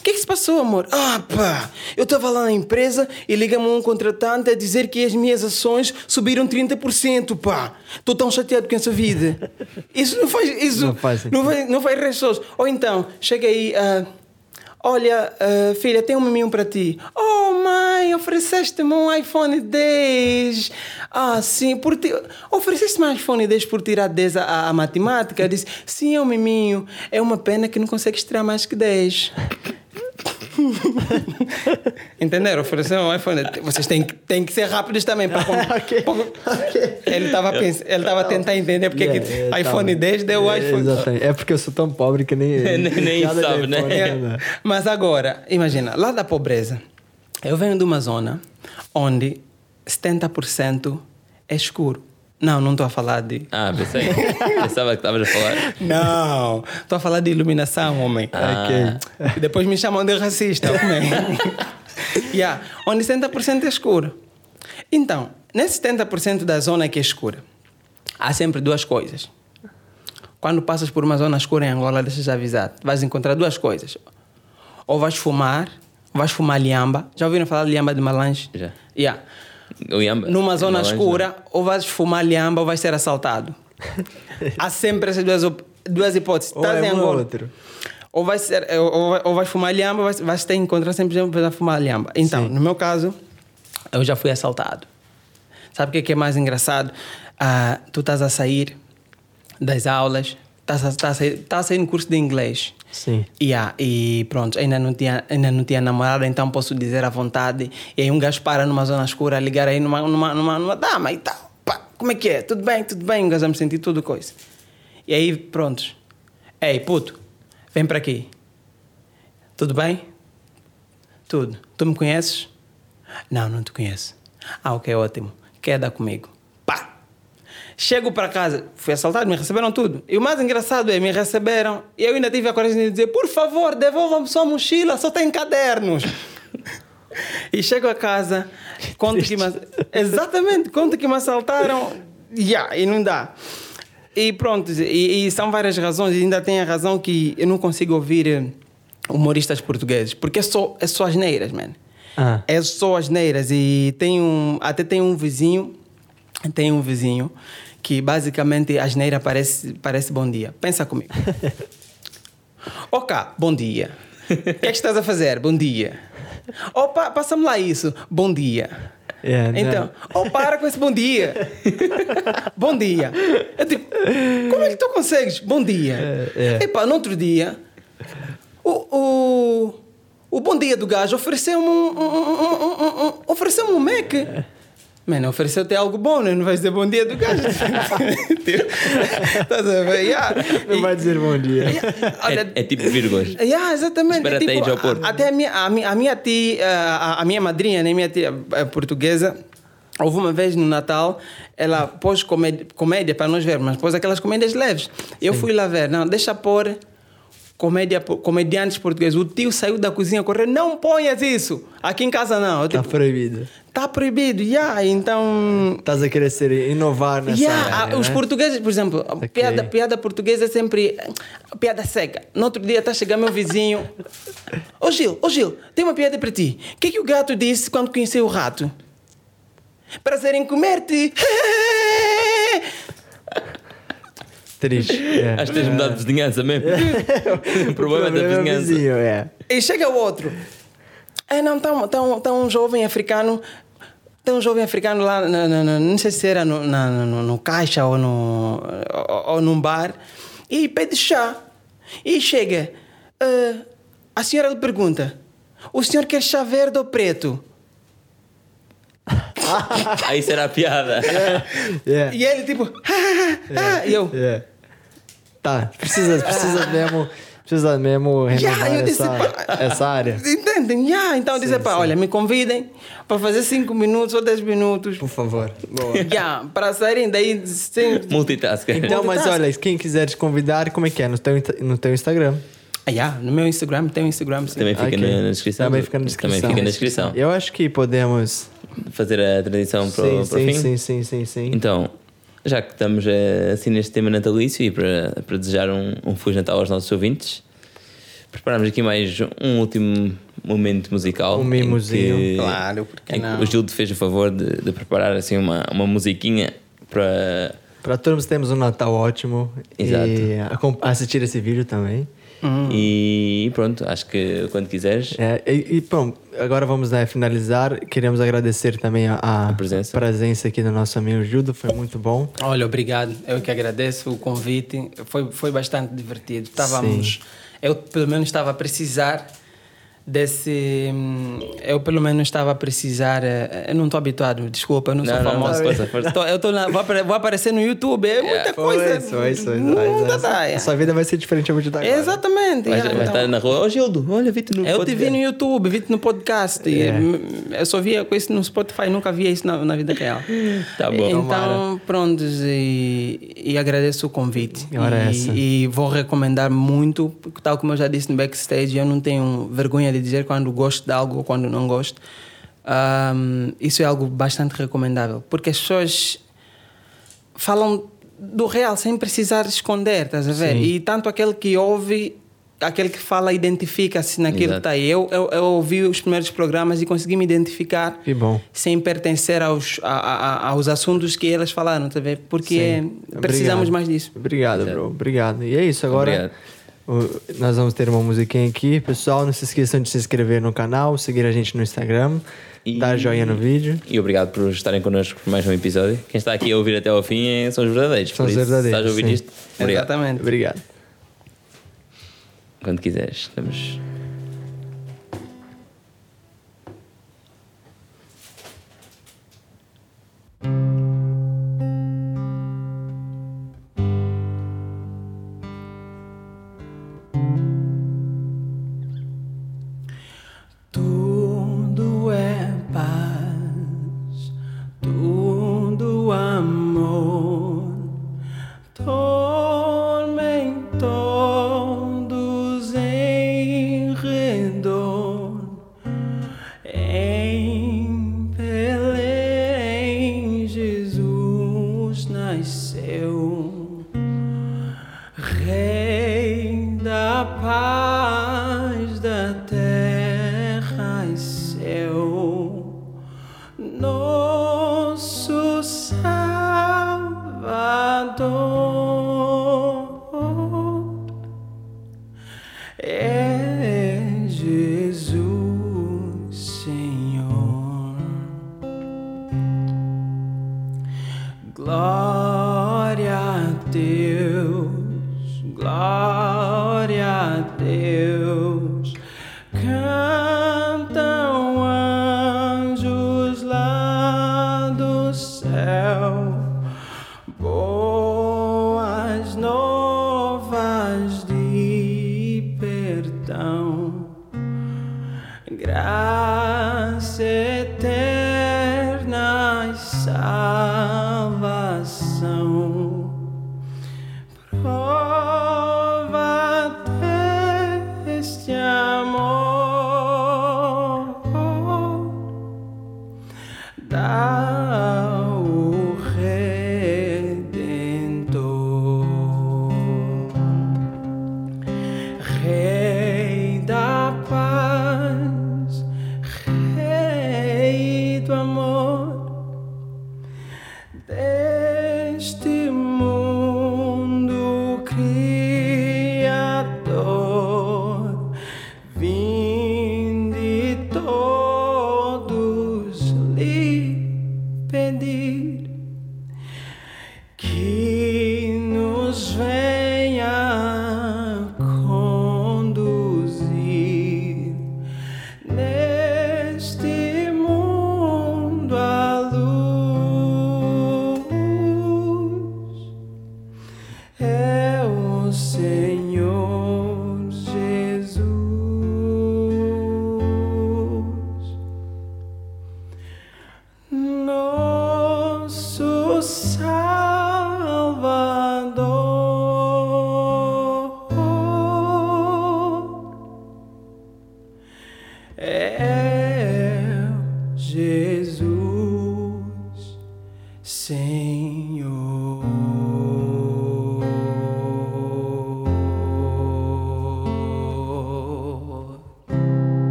O que é que se passou, amor? Ah, pá, eu estava lá na empresa e liga-me um contratante a dizer que as minhas ações subiram 30%, pá. Estou tão chateado com essa vida. Isso não faz... Isso Não faz não vai, não. Ou então, chega aí, ah, olha, ah, filha, tem um miminho para ti. Oh, mãe, ofereceste-me um iPhone 10. Ah, sim, por ti... ofereceste-me um iPhone 10 por tirar 10 a, a matemática? Eu disse, sim, é um miminho. É uma pena que não consegues tirar mais que 10. [laughs] Entenderam? Ofereceram um iPhone. Vocês têm, que- têm que ser rápidos também. Para, [laughs] Ok. Ele estava ele tava a tentar entender porque Yeah, que yeah, iPhone tá. 10 deu o É, iPhone. Exatamente. É porque eu sou tão pobre que nem. [laughs] Nem- nem sabe, né? É, nada. Mas agora, imagina, lá da pobreza, eu venho de uma zona onde 70% é escuro. Não, não estou a falar de. Ah, pensei. Pensava que estavas a falar. Não, estou a falar de iluminação, homem. Ah. E depois me chamam de racista, homem. [laughs] yeah, onde 70% é escuro. Então, nesse 70% da zona que é escura, há sempre duas coisas. Quando passas por uma zona escura em Angola, deixa eu avisar, vais encontrar duas coisas. Ou vais fumar, vais fumar liamba. Já ouviram falar de liamba de malange? Já. Yeah. Numa zona Malange, escura, ou vais fumar liamba ou vais ser assaltado. [laughs] Há sempre essas duas, duas hipóteses. Ou Estás é em um Angola. outro. Ou, vai ser, ou, ou- vais fumar liamba, ou vais, vais ter encontrar sempre gente para fumar liamba. Então, no meu caso, eu já fui assaltado. Sabe o que é, que é mais engraçado? Ah, tu estás a sair das aulas, estás a, estás a, sair, estás a sair no curso de inglês. Sim. Yeah, e pronto, ainda não, tinha, ainda não tinha namorada, então posso dizer à vontade. E aí um gajo para numa zona escura, ligar aí numa, numa, numa, numa dama e tal. Pá, como é que é? Tudo bem, tudo bem. Um gajo me sentir tudo coisa. E aí, pronto. Ei, puto, vem para aqui. Tudo bem? Tudo. Tu me conheces? Não, não te conheço. Ah, ok, ótimo. Queda comigo. Chego para casa, fui assaltado, me receberam tudo. E o mais engraçado é, me receberam e eu ainda tive a coragem de dizer, por favor, devolvam-me sua mochila, só tem cadernos. [laughs] e chego a casa, conto que me... Exatamente, conto que me assaltaram, yeah, e não dá. E pronto, e, e são várias razões, e ainda tem a razão que eu não consigo ouvir eh, humoristas portugueses, porque é só, é só asneiras, man. Ah. É só asneiras. E tem um, até tem um vizinho, tem um vizinho que basicamente a asneira parece, parece bom dia. Pensa comigo. [laughs] Ok, bom dia. O que é que estás a fazer? Bom dia. Opa, passa-me lá isso. Bom dia. É, não. Então, oh, para com esse bom dia. [laughs] bom dia. Eu tipo, como é que tu consegues? Bom dia. É, é. Epá, no outro dia, o, o, o bom dia do gajo ofereceu-me um, um, um, um, um, um, ofereceu-me um Mac. Mano, ofereceu-te algo bom, né? não vais dizer bom dia do gajo. Estás a ver? Yeah. Não E- vai dizer bom dia. Olha, É, é tipo vírgulas. Yeah, exatamente. Espera É até tipo, ir ao Porto. a- Até a minha, a minha, a minha tia, a, a minha madrinha, né, minha tia eh, portuguesa, houve uma vez no Natal, ela pôs comédia, comédia para nós vermos, mas pôs aquelas comédias leves. Eu fui lá ver, não, deixa pôr comédia, comediantes portugueses. O tio saiu da cozinha correndo, não ponhas isso. Aqui em casa não. Eu, Tá tipo, proibido. tá proibido, yeah, então. Estás a querer ser, inovar nessa Yeah, área, os né? portugueses, por exemplo, a Ok. piada, piada portuguesa é sempre piada seca. No outro dia está a chegar meu vizinho. Ô Gil, ô Gil, tem uma piada para ti. O que é que o gato disse quando conheceu o rato? Prazer em comer-te. [laughs] Triste. É. [laughs] Acho que tens mudado de vizinhança mesmo. [laughs] o problema é da é vizinhança. vizinho, é. E chega o outro. É, não, está tá um, tá um jovem africano. Tem um jovem africano lá, na- na- na- não sei se era no, na- no, no caixa ou, no, ou, ou num bar, e pede chá. E chega. "Ah, a senhora lhe pergunta: O senhor quer chá verde ou preto? [laughs] Aí será a piada. Yeah. E ele, tipo, ah, e eu, É. Tá, precisa, precisa mesmo, precisa mesmo [laughs] renovar Yeah, eu disse, essa, pá. essa área. entendem? Yeah, então eu disse, pá, olha, me convidem para fazer 5 minutos ou 10 minutos. Por favor. Boa. [laughs] Yeah, para saírem daí sem, Multitasker. Então, mas Multitask. olha, quem quiser te convidar, como é que é? No teu, no teu Instagram. Ah, yeah, no meu Instagram, tem um Instagram, sim. Também fica Ok. na, na descrição. Também fica na descrição. Também fica na descrição. Eu acho que podemos. Fazer a transição para, o- Sim, para sim, fim. sim, sim, sim, sim. Então, já que estamos eh, assim neste tema natalício e para, para desejar um, um Feliz Natal aos nossos ouvintes, preparamos aqui mais um último momento musical. Um que- Claro, porque em que não? O Gildo fez o favor de, de preparar assim uma, uma musiquinha para. Para todos temos um Natal ótimo. Exato. E acom- assistir esse vídeo também. E pronto, acho que quando quiseres. É, e, e, bom, agora vamos né, finalizar. Queremos agradecer também a, a presença. presença aqui do nosso amigo Gildo. Foi muito bom. Olha, obrigado. Eu que agradeço o convite. Foi, foi bastante divertido. Estávamos. Eu, pelo menos, estava a precisar desse. hum, Eu, pelo menos, estava a precisar. eh, Eu não estou habituado, desculpa, eu não, sou Não, não, não, famoso. força, força. Tô- eu tô na- vou, vou aparecer no YouTube, é muita coisa. Foi isso, foi isso. Muita Essa- daia. Sua vida vai ser diferente a partir de agora. Exatamente. Vai, yeah, vai então- estar na rua. Ô Gildo, olha, vi-te no Eu te podcast." vi no YouTube, vi-te no podcast. É. hum, Eu só via com isso no Spotify, nunca via isso na, na vida real. [laughs] Tá bom. Então, pronto, e, e agradeço o convite. Ora e, e vou recomendar muito, porque tal como eu já disse no backstage, eu não tenho vergonha de dizer quando gosto de algo ou quando não gosto. Ahm, isso é algo bastante recomendável, porque as pessoas falam do real sem precisar esconder, estás a ver? Sim. E tanto aquele que ouve, aquele que fala, identifica-se naquilo Exato. que está aí. Eu, eu, eu ouvi os primeiros programas e consegui me identificar Que bom. sem pertencer aos, a- a- a- aos assuntos que elas falaram, tá a ver? Porque Sim. precisamos Obrigado. mais disso. Obrigado, bro. Obrigado. E é isso. Agora Obrigado. Nós vamos ter uma musiquinha aqui. Pessoal, não se esqueçam de se inscrever no canal, seguir a gente no Instagram, E- dar joinha no vídeo. E obrigado por estarem connosco por mais um episódio. Quem está aqui a ouvir até ao fim é- são os verdadeiros. São os verdadeiros, estás a ouvir sim. isto, obrigado. Exatamente. Obrigado. Quando quiseres, estamos. Deus, glória